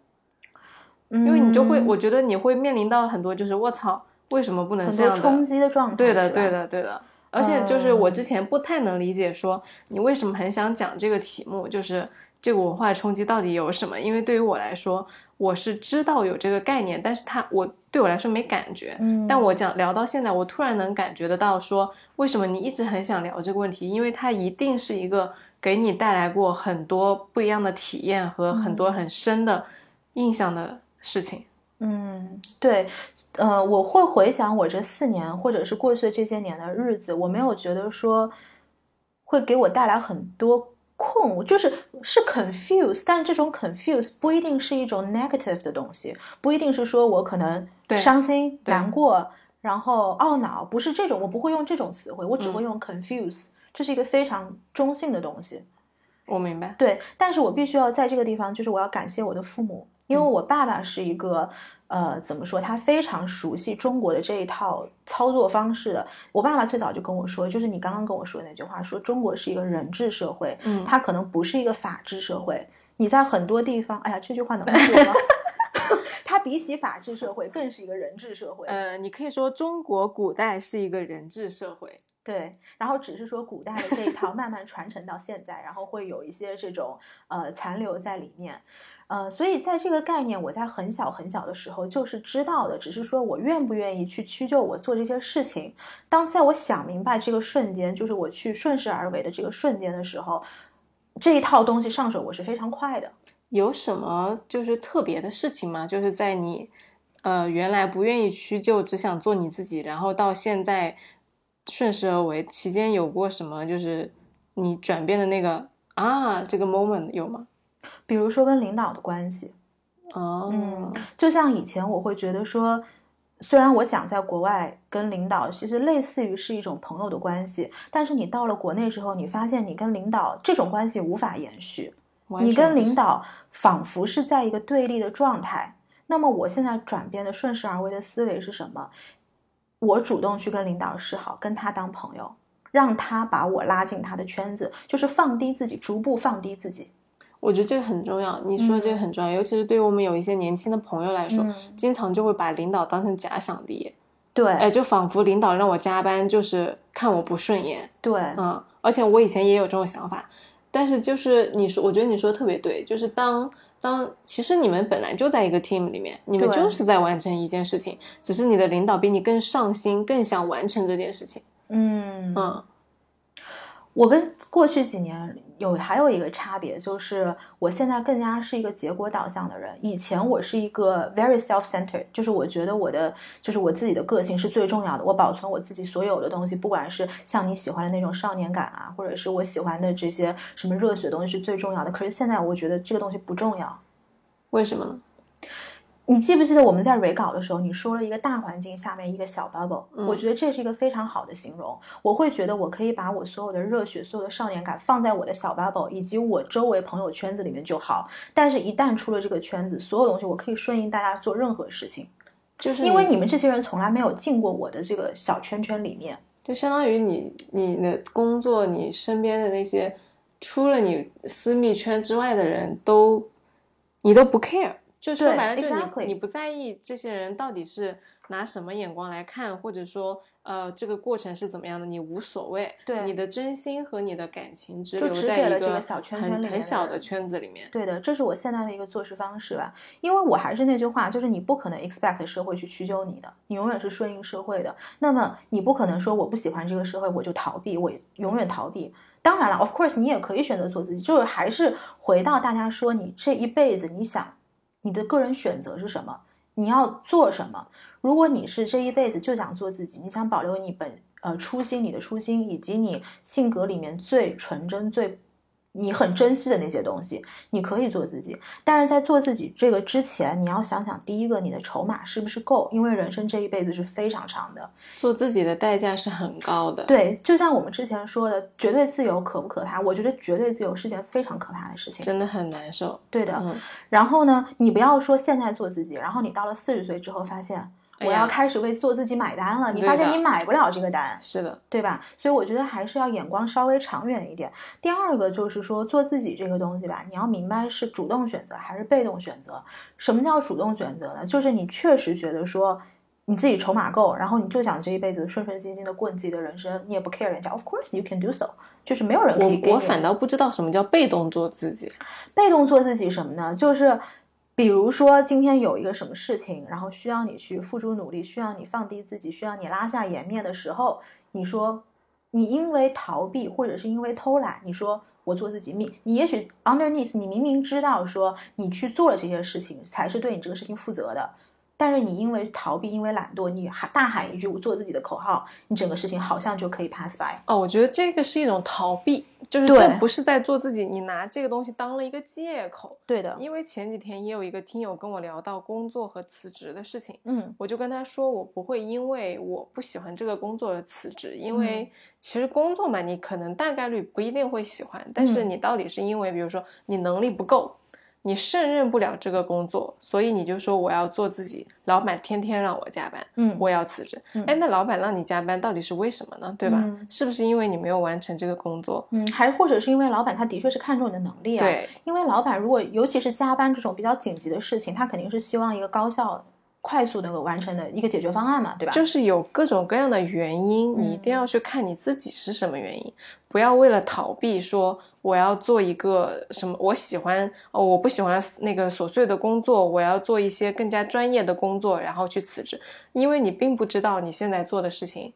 因因为你就会，我觉得你会面临到很多，就是我操，为什么不能这样的？冲击的状态，对的，对，的，对的。而且就是我嗯之前不太能理解，说你为什么很想讲这个题目，就是这个文化冲击到底有什么？因为对于我来说，我是知道有这个概念，但是它我对我来说没感觉。嗯，但我讲聊到现在，我突然能感觉得到说，为什么你一直很想聊这个问题？因为它一定是一个给你带来过很多不一样的体验和很多很深的印象的事情。嗯，对，呃，我会回想我这四年或者是过去的这些年的日子，我没有觉得说会给我带来很多困，就是是 confuse，但这种 confuse 不一定是一种 negative 的东西，不一定是说我可能伤心、难过，然后懊恼，不是这种，我不会用这种词汇，我只会嗯。用 confuse，、这是一个非常中性的东西。我明白，对，但是我必须要在这个地方，就是我要感谢我的父母，因为嗯我爸爸是一个，呃，怎么说，他非常熟悉中国的这一套操作方式的。我爸爸最早就跟我说，就是你刚刚跟我说的那句话，说中国是一个人治社会，嗯它可能不是一个法治社会。你在很多地方，哎呀，这句话能说吗？它比起法治社会，更是一个人治社会。呃，你可以说中国古代是一个人治社会。对，然后只是说古代的这一套慢慢传承到现在，然后会有一些这种呃残留在里面，呃，所以在这个概念，我在很小很小的时候就是知道的，只是说我愿不愿意去屈就我做这些事情。当在我想明白这个瞬间，就是我去顺势而为的这个瞬间的时候，这一套东西上手我是非常快的。有什么就是特别的事情吗？就是在你呃原来不愿意屈就，只想做你自己，然后到现在顺势而为期间有过什么就是你转变的那个啊这个 moment 有吗？比如说跟领导的关系，哦，嗯就像以前我会觉得说，虽然我讲在国外跟领导其实类似于是一种朋友的关系，但是你到了国内之后，你发现你跟领导这种关系无法延续，你跟领导仿佛是在一个对立的状态。那么我现在转变的顺势而为的思维是什么？我主动去跟领导示好，跟他当朋友，让他把我拉进他的圈子，就是放低自己，逐步放低自己。我觉得这个很重要，你说这个嗯。很重要，尤其是对于我们有一些年轻的朋友来说，嗯经常就会把领导当成假想敌，对，哎，就仿佛领导让我加班就是看我不顺眼，对，嗯，而且我以前也有这种想法，但是就是你说，我觉得你说的特别对，就是当当其实你们本来就在一个 team 里面，你们就是在完成一件事情，只是你的领导比你更上心，更想完成这件事情。嗯。嗯我跟过去几年有还有一个差别，就是我现在更加是一个结果导向的人。以前我是一个 very self-centered，就是我觉得我的就是我自己的个性是最重要的，我保存我自己所有的东西，不管是像你喜欢的那种少年感啊，或者是我喜欢的这些什么热血东西是最重要的。可是现在我觉得这个东西不重要。为什么呢？你记不记得我们在 re 稿的时候，你说了一个大环境下面一个小 bubble？、嗯我觉得这是一个非常好的形容。我会觉得我可以把我所有的热血、所有的少年感放在我的小 bubble 以及我周围朋友圈子里面就好。但是，一旦出了这个圈子，所有东西我可以顺应大家做任何事情，就是因为你们这些人从来没有进过我的这个小圈圈里面。就相当于你你的工作，你身边的那些除了你私密圈之外的人都你都不 care。就说白了，就你 exactly 你不在意这些人到底是拿什么眼光来看，或者说呃这个过程是怎么样的，你无所谓。对你的真心和你的感情只就留在一个个小圈圈里很很小的圈子里面。对的，这是我现在的一个做事方式吧。因为我还是那句话，就是你不可能 expect 社会去屈就你的，你永远是顺应社会的。那么你不可能说我不喜欢这个社会，我就逃避，我永远逃避。当然了，of course，你也可以选择做自己，就是还是回到大家说，你这一辈子你想你的个人选择是什么，你要做什么。如果你是这一辈子就想做自己，你想保留你本呃初心，你的初心以及你性格里面最纯真、最你很珍惜的那些东西，你可以做自己。但是在做自己这个之前，你要想想，第一个，你的筹码是不是够？因为人生这一辈子是非常长的，做自己的代价是很高的。对，就像我们之前说的，绝对自由可不可怕？我觉得绝对自由是件非常可怕的事情，真的很难受。对的。嗯然后呢，你不要说现在做自己，然后你到了四十岁之后发现。我要开始为做自己买单了，你发现你买不了这个单，是的，对吧？所以我觉得还是要眼光稍微长远一点。第二个就是说，做自己这个东西吧，你要明白是主动选择还是被动选择。什么叫主动选择呢？就是你确实觉得说你自己筹码够，然后你就想这一辈子顺顺心心的过你自己的人生，你也不 care 人家。Of course you can do so，就是没有人可以给你我我反倒不知道什么叫被动做自己。被动做自己什么呢？就是比如说今天有一个什么事情，然后需要你去付出努力，需要你放低自己，需要你拉下颜面的时候，你说你因为逃避或者是因为偷懒，你说我做自己，你你也许 underneath 你明明知道说你去做了这些事情才是对你这个事情负责的。但是你因为逃避，因为懒惰，你喊大喊一句“我做自己的”口号，你整个事情好像就可以 pass by。哦，我觉得这个是一种逃避，就是对这不是在做自己，你拿这个东西当了一个借口。对的，因为前几天也有一个听友跟我聊到工作和辞职的事情，嗯。我就跟他说，我不会因为我不喜欢这个工作而辞职，因为。嗯其实工作嘛，你可能大概率不一定会喜欢，但是嗯。你到底是因为，比如说你能力不够，你胜任不了这个工作，所以你就说我要做自己，老板天天让我加班，嗯，我要辞职。嗯哎，那老板让你加班到底是为什么呢？对吧？嗯是不是因为你没有完成这个工作？嗯，还或者是因为老板他的确是看重你的能力啊。对，因为老板如果尤其是加班这种比较紧急的事情，他肯定是希望一个高效、快速能够完成的一个解决方案嘛，对吧？就是有各种各样的原因，你一定要去看你自己是什么原因，不要为了逃避说我要做一个什么，我喜欢哦，我不喜欢那个琐碎的工作，我要做一些更加专业的工作，然后去辞职，因为你并不知道你现在做的事情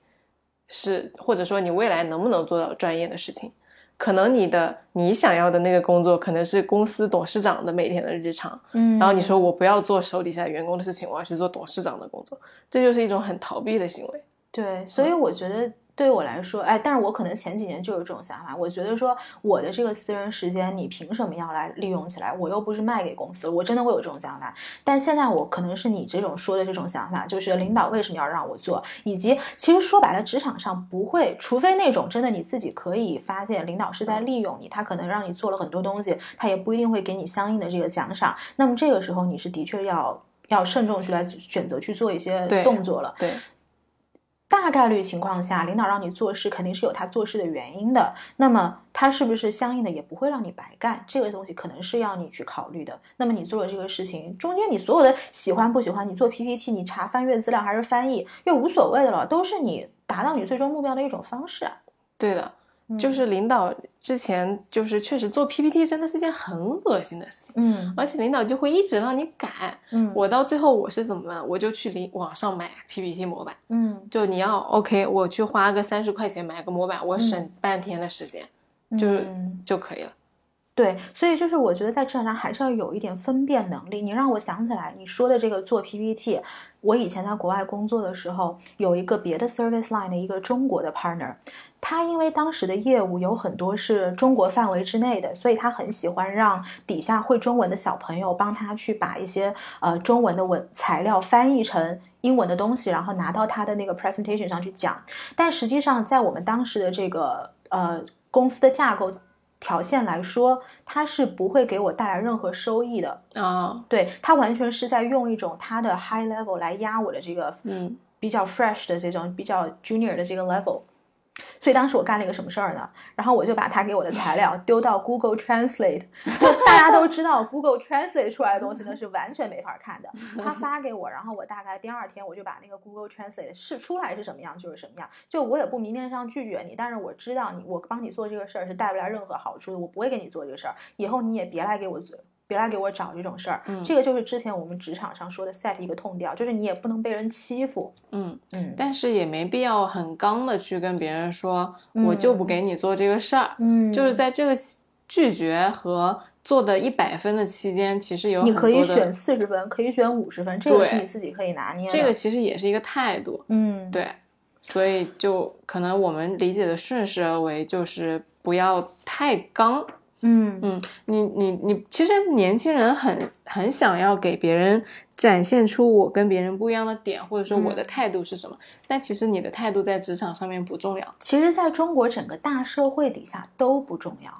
是，或者说你未来能不能做到专业的事情。可能你的你想要的那个工作，可能是公司董事长的每天的日常，嗯，然后你说我不要做手底下员工的事情，我要去做董事长的工作，这就是一种很逃避的行为。对，所以我觉得对于我来说，哎，但是我可能前几年就有这种想法，我觉得说我的这个私人时间，你凭什么要来利用起来？我又不是卖给公司，我真的会有这种想法。但现在我可能是你这种说的这种想法，就是领导为什么要让我做，以及其实说白了，职场上不会，除非那种真的你自己可以发现领导是在利用你，他可能让你做了很多东西，他也不一定会给你相应的这个奖赏。那么这个时候你是的确要。要慎重去来选择去做一些动作了，对，大概率情况下，领导让你做事肯定是有他做事的原因的。那么他是不是相应的也不会让你白干？这个东西可能是要你去考虑的。那么你做了这个事情，中间你所有的喜欢不喜欢，你做 PPT，你查翻阅资料还是翻译，又无所谓的了，都是你达到你最终目标的一种方式啊。对的，就是领导之前就是确实做 PPT 真的是件很恶心的事情，嗯而且领导就会一直让你改。嗯我到最后我是怎么办？我就去领网上买 PPT 模板，嗯就你要 OK，我去花个三十块钱买个模板，我省半天的时间，就是嗯就可以了。对，所以就是我觉得在职场上还是要有一点分辨能力。你让我想起来你说的这个做 PPT，我以前在国外工作的时候，有一个别的 service line 的一个中国的 partner，他因为当时的业务有很多是中国范围之内的，所以他很喜欢让底下会中文的小朋友帮他去把一些呃中文的文材料翻译成。英文的东西，然后拿到他的那个 presentation 上去讲，但实际上在我们当时的这个呃公司的架构条件来说，它是不会给我带来任何收益的。啊，对，它完全是在用一种它的 high level 来压我的这个嗯比较 fresh 的这种比较 junior 的这个 level。所以当时我干了一个什么事儿呢？然后我就把他给我的材料 丢到 Google Translate，就大家都知道 Google Translate 出来的东西呢是完全没法看的。他发给我，然后我大概第二天我就把那个 Google Translate 试出来是什么样就是什么样。就我也不明面上拒绝你，但是我知道你我帮你做这个事儿是带不来任何好处的，我不会给你做这个事儿。以后你也别来给我做。别来给我找这种事儿，嗯。这个就是之前我们职场上说的 set 一个痛调，就是你也不能被人欺负，嗯，嗯。但是也没必要很刚的去跟别人说，我就不给你做这个事儿。嗯。就是在这个拒绝和做的一百分的期间，其实有你很多的可以选四十分，可以选五十分，这个是你自己可以拿捏的。这个其实也是一个态度，嗯，对，所以就可能我们理解的顺势而为，就是不要太刚，嗯嗯，你你你，其实年轻人很很想要给别人展现出我跟别人不一样的点，或者说我的嗯态度是什么。但其实你的态度在职场上面不重要，其实在中国整个大社会底下都不重要，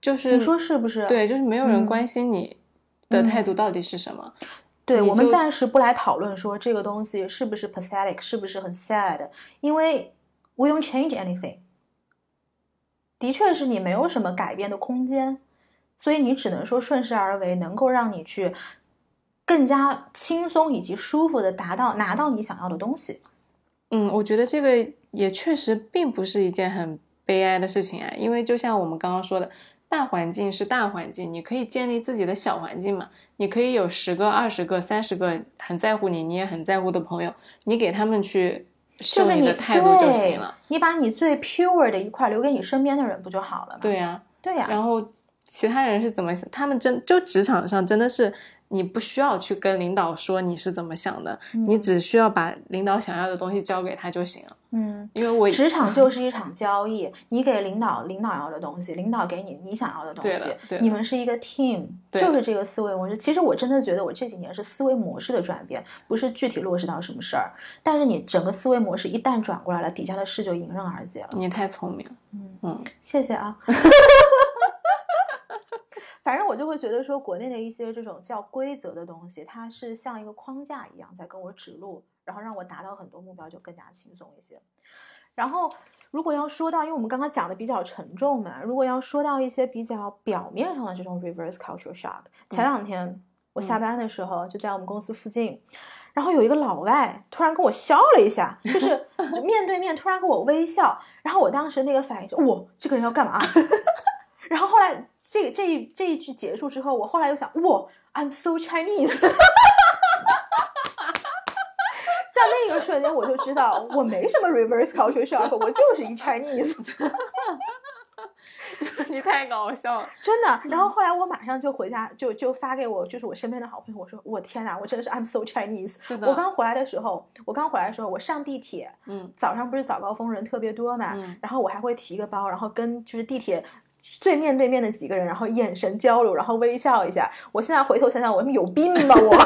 就是你说是不是？对，就是没有人嗯关心你的态度到底是什么。对，我们暂时不来讨论说这个东西是不是 pathetic，是不是很 sad，因为 we don't change anything。的确是你没有什么改变的空间，所以你只能说顺势而为，能够让你去更加轻松以及舒服的达到拿到你想要的东西。嗯，我觉得这个也确实并不是一件很悲哀的事情啊，因为就像我们刚刚说的，大环境是大环境，你可以建立自己的小环境嘛，你可以有十个、二十个、三十个很在乎你，你也很在乎的朋友，你给他们去就是你的态度就对行了。你把你最 pure 的一块留给你身边的人不就好了吗？对呀、对呀、然后其他人是怎么想？他们真就职场上真的是你不需要去跟领导说你是怎么想的，你只需要把领导想要的东西交给他就行了。嗯，因为我职场就是一场交易，你给领导领导要的东西，领导给你你想要的东西对的，对你们是一个 team，对就是这个思维模式。其实我真的觉得我这几年是思维模式的转变，不是具体落实到什么事儿，但是你整个思维模式一旦转过来了，底下的事就迎刃而解了。你太聪明了，嗯嗯谢谢啊。反正我就会觉得说，国内的一些这种叫规则的东西，它是像一个框架一样在跟我指路，然后让我达到很多目标就更加轻松一些。然后，如果要说到，因为我们刚刚讲的比较沉重嘛，如果要说到一些比较表面上的这种 reverse culture shock，前两天我下班的时候就在我们公司附近，然后有一个老外突然跟我笑了一下，就是就 面对面突然跟我微笑，然后我当时那个反应就，哇，这个人要干嘛？然后后来这这一这一句结束之后，我后来又想，哇，I'm so Chinese。在那个瞬间，我就知道我没什么 reverse culture shock，我就是一 Chinese，你太搞笑了。真的。然后后来我马上就回家，就就发给我就是我身边的好朋友，我说我天哪，我真的是 I'm so Chinese。是的，我刚回来的时候，我刚回来的时候，我上地铁，嗯早上不是早高峰人特别多嘛，嗯然后我还会提个包，然后跟就是地铁最面对面的几个人，然后眼神交流，然后微笑一下。我现在回头想想，我有病吧我？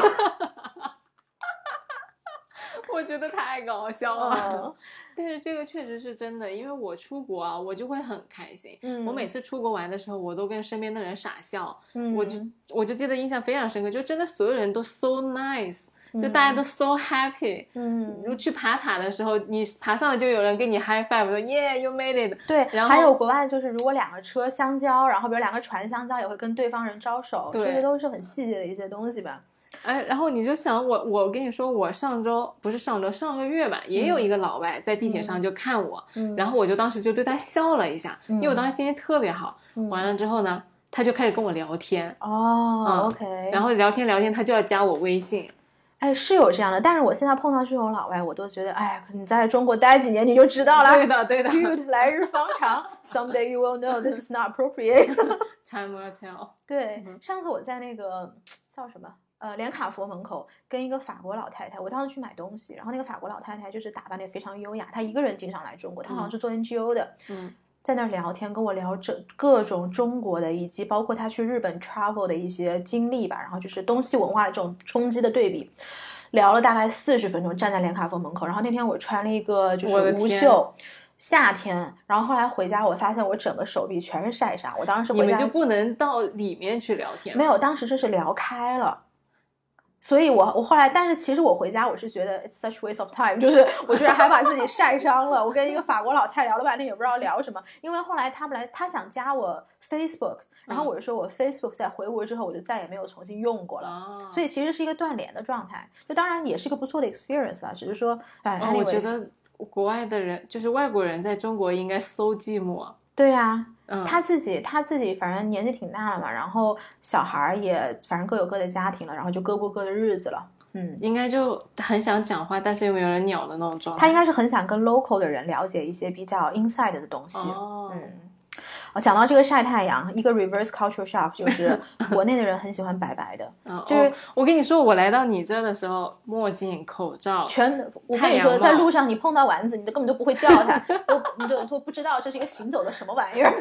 我觉得太搞笑了。嗯 但是这个确实是真的，因为我出国啊，我就会很开心。嗯我每次出国玩的时候，我都跟身边的人傻笑，嗯我就我就记得印象非常深刻，就真的所有人都 so nice，、就嗯大家都 so happy。嗯就去爬塔的时候，你爬上来就有人给你 high five，说 Yeah you made it。对，然后还有国外就是，如果两个车相交，然后比如两个船相交，也会跟对方人招手，这些都是很细节的一些东西吧。哎，然后你就想我，我跟你说，我上周不是上周，上个月吧，也有一个老外在地铁上就看我，嗯然后我就当时就对他笑了一下，因为我当时心情特别好。嗯完了之后呢，他就开始跟我聊天，哦、嗯 o k 然后聊天聊天，他就要加我微信。哎，是有这样的，但是我现在碰到这种老外，我都觉得，哎，你在中国待几年你就知道了。对的，对的 Dude，来日方长，someday you will know this is not appropriate。Time will tell。对嗯，上次我在那个叫什么？呃，连卡佛门口跟一个法国老太太，我当时去买东西，然后那个法国老太太就是打扮的非常优雅，她一个人经常来中国，她好像嗯是做 NGO 的，嗯在那儿聊天，跟我聊这各种中国的，以及包括他去日本 travel 的一些经历吧，然后就是东西文化的这种冲击的对比，聊了大概四十分钟，站在连卡佛门口，然后那天我穿了一个就是无袖。夏天，然后后来回家，我发现我整个手臂全是晒伤。我当时回家你们就不能到里面去聊天？没有，当时这是聊开了。所以我我后来，但是其实我回家我是觉得 it's such waste of time，就是我居然还把自己晒伤了。我跟一个法国老太聊了半天，也不知道聊什么。因为后来他们来他想加我 Facebook，然后嗯我就说我 Facebook 在回国之后我就再也没有重新用过了。啊，所以其实是一个断联的状态，就当然也是一个不错的 experience 啦，只是说，哎、哦，我觉得国外的人，就是外国人在中国应该 so 寂寞。对呀、嗯，他自己他自己反正年纪挺大了嘛，然后小孩儿也反正各有各的家庭了，然后就各过各的日子了。嗯，应该就很想讲话，但是又没有人鸟的那种状态。他应该是很想跟 local 的人了解一些比较 inside 的东西。哦，嗯，哦，讲到这个晒太阳，一个 reverse culture shock 就 是国内的人很喜欢白白的，嗯就是哦我跟你说，我来到你这的时候，墨镜、口罩，全我跟你说，在路上你碰到丸子，你都根本都不会叫它，都你都都不知道这是一个行走的什么玩意儿。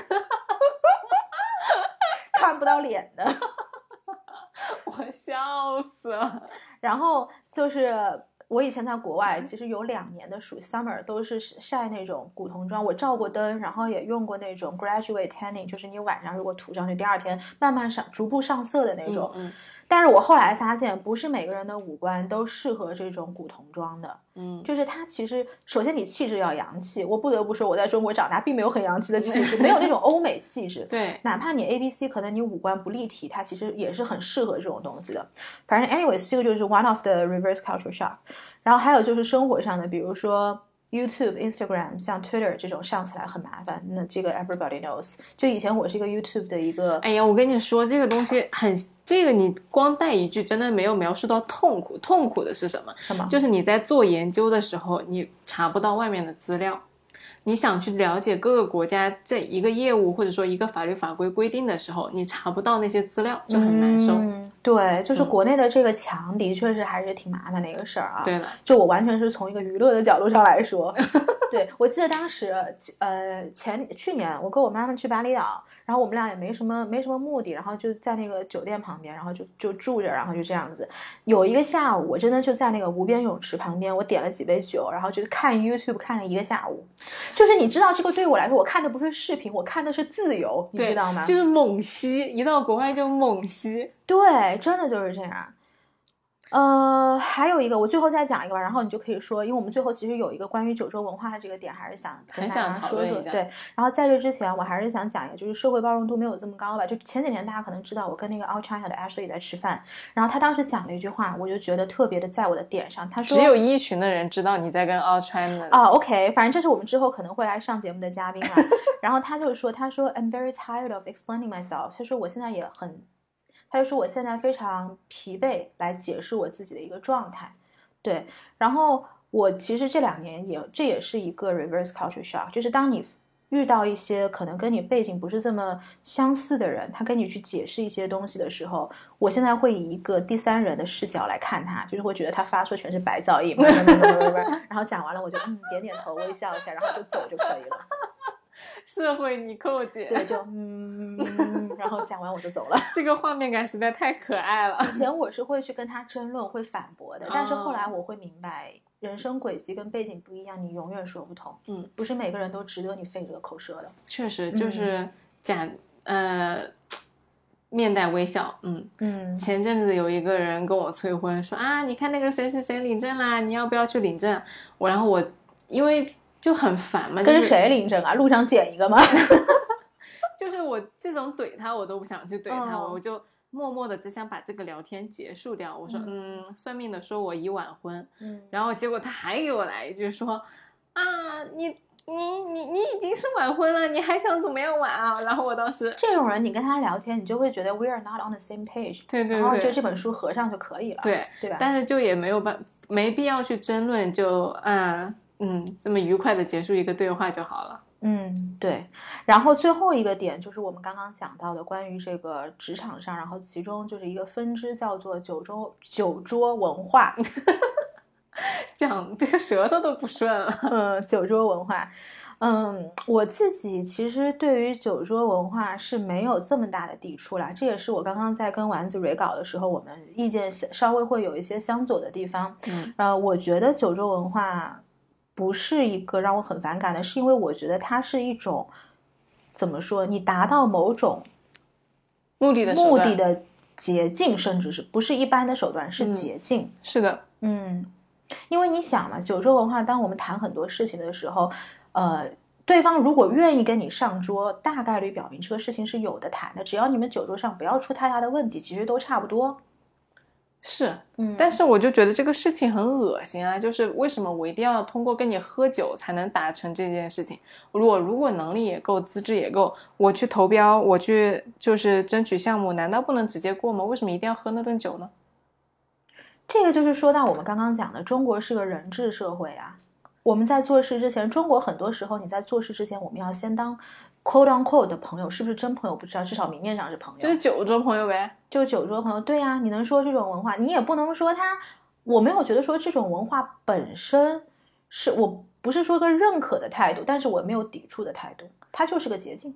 看不到脸的。我笑死了。然后就是我以前在国外，其实有两年的暑 summer 都是晒那种古铜妆，我照过灯，然后也用过那种 graduate tanning，就是你晚上如果涂上去，第二天慢慢上逐步上色的那种。嗯但是我后来发现，不是每个人的五官都适合这种古铜妆的。嗯，就是它其实，首先你气质要洋气。我不得不说，我在中国长大，并没有很洋气的气质，没有那种欧美气质。对，哪怕你 A B C，可能你五官不立体，它其实也是很适合这种东西的。反正，anyways，这个就是 one of the reverse culture shock。然后还有就是生活上的，比如说 YouTube、Instagram，像 Twitter 这种上起来很麻烦。那这个 everybody knows。就以前我是一个 YouTube 的一个，哎呀，我跟你说，这个东西很，这个你光带一句，真的没有描述到痛苦。痛苦的是什么？什么？就是你在做研究的时候，你查不到外面的资料。你想去了解各个国家这一个业务或者说一个法律法规规定的时候，你查不到那些资料，就很难受。嗯、对，就是嗯国内的这个墙，的确是还是挺麻烦的一个事儿啊。对了，就我完全是从一个娱乐的角度上来说，对我记得当时呃前去年我跟我妈妈去巴厘岛，然后我们俩也没什么没什么目的，然后就在那个酒店旁边，然后就就住着，然后就这样子。有一个下午，我真的就在那个无边泳池旁边，我点了几杯酒，然后就看 YouTube 看了一个下午。就是你知道，这个对我来说，我看的不是视频，我看的是自由，你知道吗？就是猛吸，一到国外就猛吸。对，真的就是这样。呃，还有一个，我最后再讲一个吧，然后你就可以说，因为我们最后其实有一个关于九州文化的这个点，还是想跟大很想家说说。对，然后在这之前，我还是想讲一个，就是社会包容度没有这么高吧。就前几年大家可能知道，我跟那个 All China 的 Ashley 在吃饭，然后他当时讲了一句话，我就觉得特别的在我的点上。他说，只有一群的人知道你在跟 All China 啊、o k 反正这是我们之后可能会来上节目的嘉宾了。然后他就说，他说 I'm very tired of explaining myself。他说我现在也很，他就说我现在非常疲惫来解释我自己的一个状态。对，然后我其实这两年也这也是一个 reverse culture shock，就是当你遇到一些可能跟你背景不是这么相似的人，他跟你去解释一些东西的时候，我现在会以一个第三人的视角来看他，就是会觉得他发出全是白噪音，然后讲完了我就嗯点点头微笑一下，然后就走就可以了。社会你寇姐，对，就嗯，然后讲完我就走了。这个画面感实在太可爱了。以前我是会去跟他争论、会反驳的，但是后来哦我会明白，人生轨迹跟背景不一样，你永远说不通。嗯，不是每个人都值得你费这个口舌的。确实就是假、呃面带微笑，嗯。嗯前阵子有一个人跟我催婚，说啊，你看那个谁谁谁领证啦，你要不要去领证？我然后我因为就很烦嘛，就是跟谁领证啊？路上捡一个吗？就是我这种怼他，我都不想去怼他，哦我就默默的只想把这个聊天结束掉。我说，嗯，算命的说我已晚婚，嗯，然后结果他还给我来一句说，啊，你你你你已经是晚婚了，你还想怎么样晚啊？然后我当时，这种人你跟他聊天，你就会觉得 we are not on the same page，对对然后就这本书合上就可以了，对，对吧？但是就也没有办，没必要去争论，就嗯嗯，这么愉快的结束一个对话就好了。嗯，对。然后最后一个点就是我们刚刚讲到的关于这个职场上，然后其中就是一个分支叫做酒桌酒桌文化，讲这个舌头都不顺了。嗯，酒桌文化。嗯，我自己其实对于酒桌文化是没有这么大的抵触啦，这也是我刚刚在跟丸子蕊稿的时候，我们意见稍微会有一些相左的地方。嗯呃，我觉得酒桌文化不是一个让我很反感的，是因为我觉得它是一种怎么说，你达到某种目的的目的的捷径，甚至是不是一般的手段，是嗯捷径。是的，嗯，因为你想嘛，酒桌文化，当我们谈很多事情的时候，呃，对方如果愿意跟你上桌，大概率表明这个事情是有的谈的。只要你们酒桌上不要出太大的问题，其实都差不多。是，嗯，但是我就觉得这个事情很恶心啊！就是为什么我一定要通过跟你喝酒才能达成这件事情？我如果能力也够，资质也够，我去投标，我去就是争取项目，难道不能直接过吗？为什么一定要喝那顿酒呢？这个就是说到我们刚刚讲的，中国是个人治社会啊。我们在做事之前，中国很多时候你在做事之前，我们要先当 quote on quote 的朋友，是不是真朋友不知道，至少明面上是朋友。就是酒桌朋友呗。就酒桌朋友，对呀、你能说这种文化，你也不能说他，我没有觉得说这种文化本身是我不是说个认可的态度，但是我没有抵触的态度，它就是个捷径。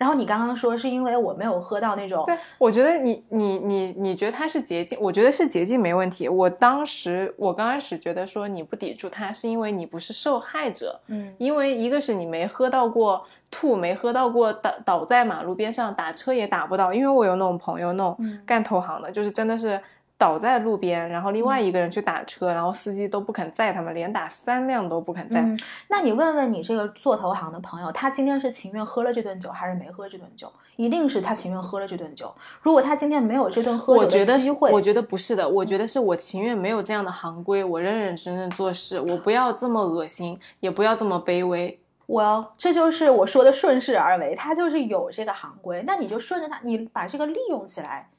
然后你刚刚说是因为我没有喝到那种，对，我觉得你你你你觉得它是捷径，我觉得是捷径没问题。我当时我刚开始觉得说你不抵触它，是因为你不是受害者，嗯因为一个是你没喝到过吐，没喝到过倒倒在马路边上打车也打不到，因为我有那种朋友，那种嗯干投行的，就是真的是倒在路边，然后另外一个人去打车，然后司机都不肯载他们，连打三辆都不肯载。嗯，那你问问你这个做投行的朋友，他今天是情愿喝了这顿酒，还是没喝这顿酒？一定是他情愿喝了这顿酒。如果他今天没有这顿喝酒的机会，我觉得不是的，我觉得是我情愿没有这样的行规，我认认真真做事，我不要这么恶心，也不要这么卑微。我要这就是我说的顺势而为，他就是有这个行规，那你就顺着他，你把这个利用起来，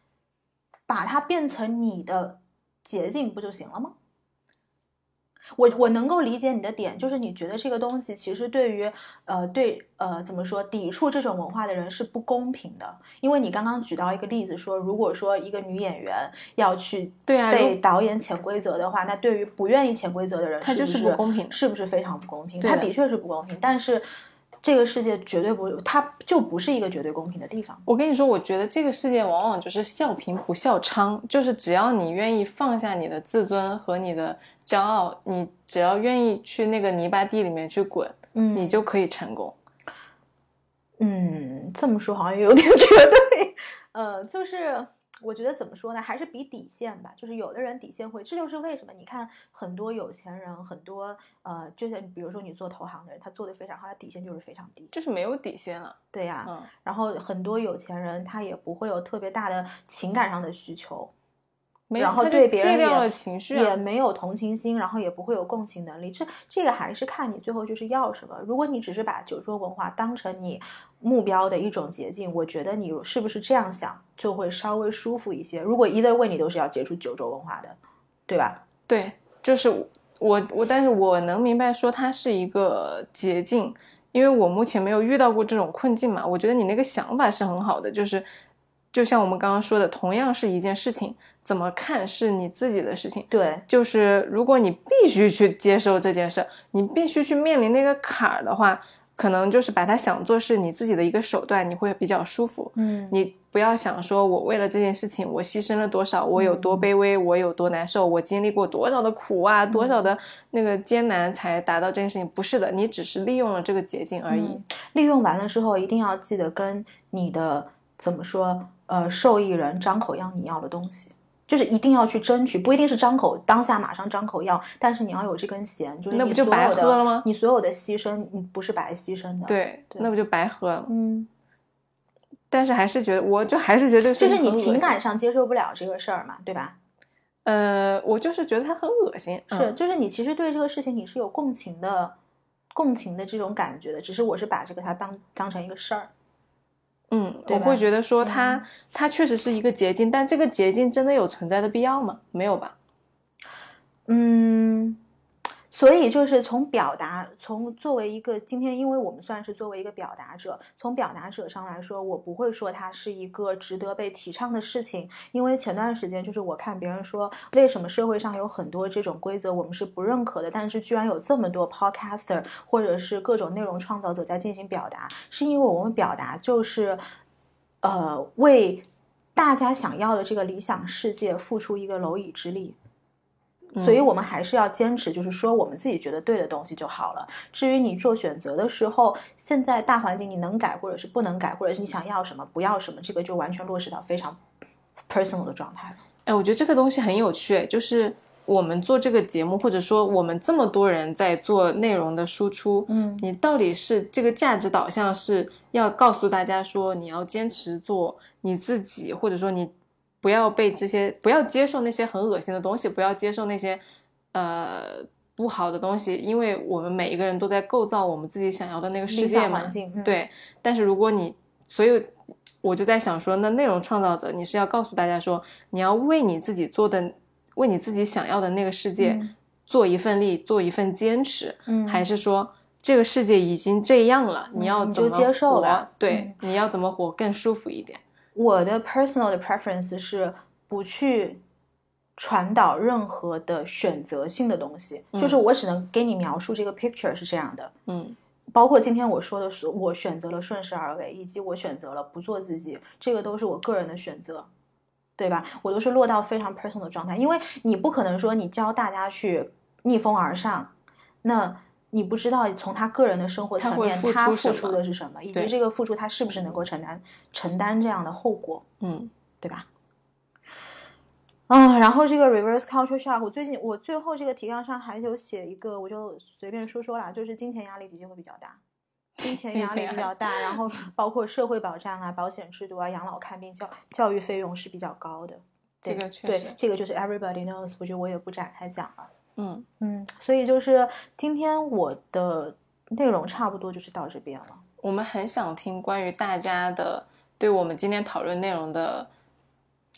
把它变成你的捷径，不就行了吗？我我能够理解你的点，就是你觉得这个东西其实对于呃对呃怎么说抵触这种文化的人是不公平的，因为你刚刚举到一个例子说，如果说一个女演员要去对啊，被导演潜规则的话，那对于不愿意潜规则的人，他就是不不公平是不是非常不公平？他的确是不公平，但是这个世界绝对不，它就不是一个绝对公平的地方。我跟你说，我觉得这个世界往往就是笑贫不笑娼，就是只要你愿意放下你的自尊和你的骄傲，你只要愿意去那个泥巴地里面去滚，嗯你就可以成功。嗯，这么说好像有点 绝对。呃，就是我觉得怎么说呢，还是比底线吧。就是有的人底线会，这就是为什么你看很多有钱人，很多呃，就是比如说你做投行的人，他做的非常好，他底线就是非常低。就是没有底线了，对呀、嗯，然后很多有钱人他也不会有特别大的情感上的需求，然后对别人也戒掉了情绪啊，也没有同情心，然后也不会有共情能力。这这个还是看你最后就是要什么。如果你只是把酒桌文化当成你目标的一种捷径，我觉得你是不是这样想就会稍微舒服一些。如果 either way 你都是要接触酒桌文化的，对吧？对，就是我我，但是我能明白说它是一个捷径，因为我目前没有遇到过这种困境嘛。我觉得你那个想法是很好的，就是就像我们刚刚说的，同样是一件事情，怎么看是你自己的事情。对，就是如果你必须去接受这件事，你必须去面临那个坎儿的话，可能就是把它想做是你自己的一个手段，你会比较舒服。嗯你不要想说我为了这件事情我牺牲了多少，我有多卑微，我有多难受，我经历过多少的苦啊，多少的那个艰难才达到这件事情。不是的，你只是利用了这个捷径而已。嗯利用完了之后，一定要记得跟你的怎么说，呃，受益人张口要你要的东西。就是一定要去争取，不一定是张口当下马上张口要，但是你要有这根弦，就是那不就白你所有的喝了吗你所有的牺牲，你不是白牺牲的。，对，对那不就白喝了？嗯，但是还是觉得，我就还是觉得就是你情感上接受不了这个事儿嘛，对吧？呃，我就是觉得他很恶心。是，嗯就是你其实对这个事情你是有共情的，共情的这种感觉的，只是我是把这个它当当成一个事儿。嗯，我会觉得说它嗯它确实是一个捷径，但这个捷径真的有存在的必要吗？没有吧？嗯，所以就是从表达，从作为一个今天，因为我们算是作为一个表达者，从表达者上来说，我不会说它是一个值得被提倡的事情，因为前段时间就是我看别人说，为什么社会上有很多这种规则我们是不认可的，但是居然有这么多 podcaster 或者是各种内容创造者在进行表达，是因为我们表达就是，呃，为大家想要的这个理想世界付出一个蝼蚁之力。所以嗯我们还是要坚持，就是说我们自己觉得对的东西就好了。至于你做选择的时候，现在大环境你能改，或者是不能改，或者是你想要什么不要什么，这个就完全落实到非常 personal 的状态了。哎，我觉得这个东西很有趣，哎就是我们做这个节目，或者说我们这么多人在做内容的输出，嗯你到底是这个价值导向是要告诉大家说你要坚持做你自己，或者说你不要被这些不要接受那些很恶心的东西，不要接受那些呃不好的东西，因为我们每一个人都在构造我们自己想要的那个世界嘛环。境，嗯、对，但是如果你，所以我就在想说，那内容创造者，你是要告诉大家说，你要为你自己做的，为你自己想要的那个世界、嗯做一份力，做一份坚持，嗯，还是说这个世界已经这样了，你要怎么就接受活吧对，你要怎么活更舒服一点？我的 personal 的 preference 是不去传导任何的选择性的东西，就是我只能给你描述这个 picture 是这样的，嗯。包括今天我说的是，我选择了顺势而为，以及我选择了不做自己，这个都是我个人的选择，对吧？我都是落到非常 personal 的状态，因为你不可能说你教大家去逆风而上，那你不知道从他个人的生活层面他付出的是什么，以及这个付出他是不是能够承担承担这样的后果，嗯，对吧？啊，然后这个 reverse culture shock，我最近我最后这个提纲上还有写一个，我就随便说说啦，就是金钱压力的确会比较大，金钱压力比较大，然后包括社会保障啊、保险制度啊、养老看病、教教育费用是比较高的。这个确实，对，这个就是 everybody knows，我觉得我也不展开讲了。嗯嗯，所以就是今天我的内容差不多就是到这边了。我们很想听关于大家的对我们今天讨论内容的。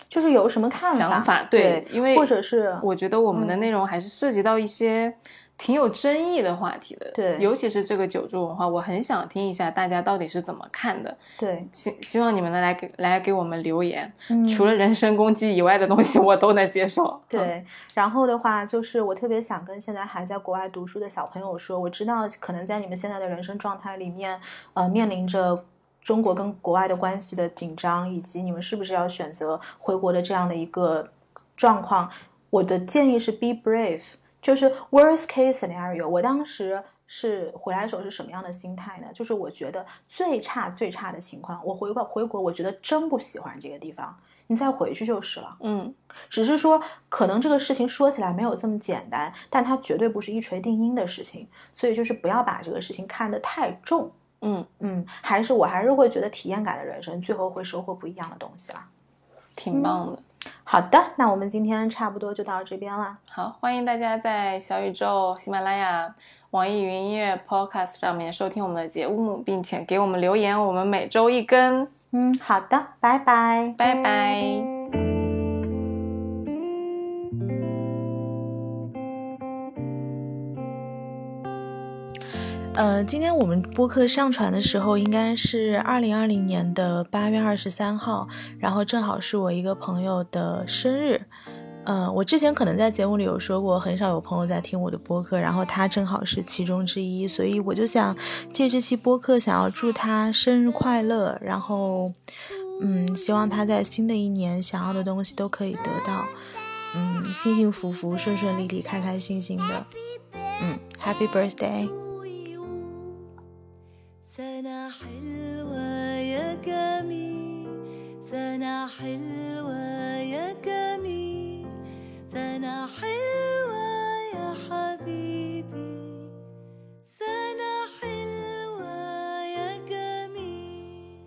就是有什么看想法？对，因为或者是我觉得我们的内容还是涉及到一些挺有争议的话题的。对，尤其是这个酒桌文化，我很想听一下大家到底是怎么看的。对，希希望你们能来给来给我们留言。除了人身攻击以外的东西，我都能接受。对，然后的话，就是我特别想跟现在还在国外读书的小朋友说，我知道可能在你们现在的人生状态里面，呃，面临着。中国跟国外的关系的紧张，以及你们是不是要选择回国的这样的一个状况，我的建议是 be brave，就是 worst case scenario。我当时是回来的时候是什么样的心态呢？就是我觉得最差最差的情况，我回国回国，我觉得真不喜欢这个地方，你再回去就是了。嗯，只是说可能这个事情说起来没有这么简单，但它绝对不是一锤定音的事情，所以就是不要把这个事情看得太重。嗯嗯，还是我还是会觉得体验感的人生最后会收获不一样的东西啦，挺棒的。好的，那我们今天差不多就到这边了。好，欢迎大家在小宇宙、喜马拉雅、网易云音乐 Podcast 上面收听我们的节目，并且给我们留言，我们每周一更。嗯，好的，拜拜，拜拜。呃，今天我们播客上传的时候应该是二零二零年的八月二十三号，然后正好是我一个朋友的生日。呃，我之前可能在节目里有说过，很少有朋友在听我的播客，然后他正好是其中之一，所以我就想借这期播客，想要祝他生日快乐，然后，嗯，希望他在新的一年想要的东西都可以得到，嗯，幸幸福福、顺顺利利、开开心心的，嗯，Happy Birthday。سنة حلوة يا جميل سنة حلوة يا جميل سنة حلوة يا حبيبي سنة حلوة يا جميل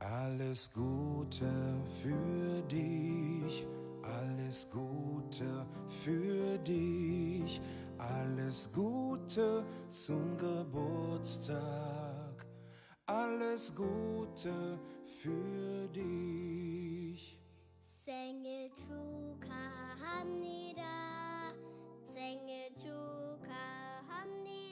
Alles Gute für dich, alles Gute für dich. Alles Gute zum Geburtstag, alles Gute für dich. Senge Chuka Hamnida, Senge Chuka Hamnida.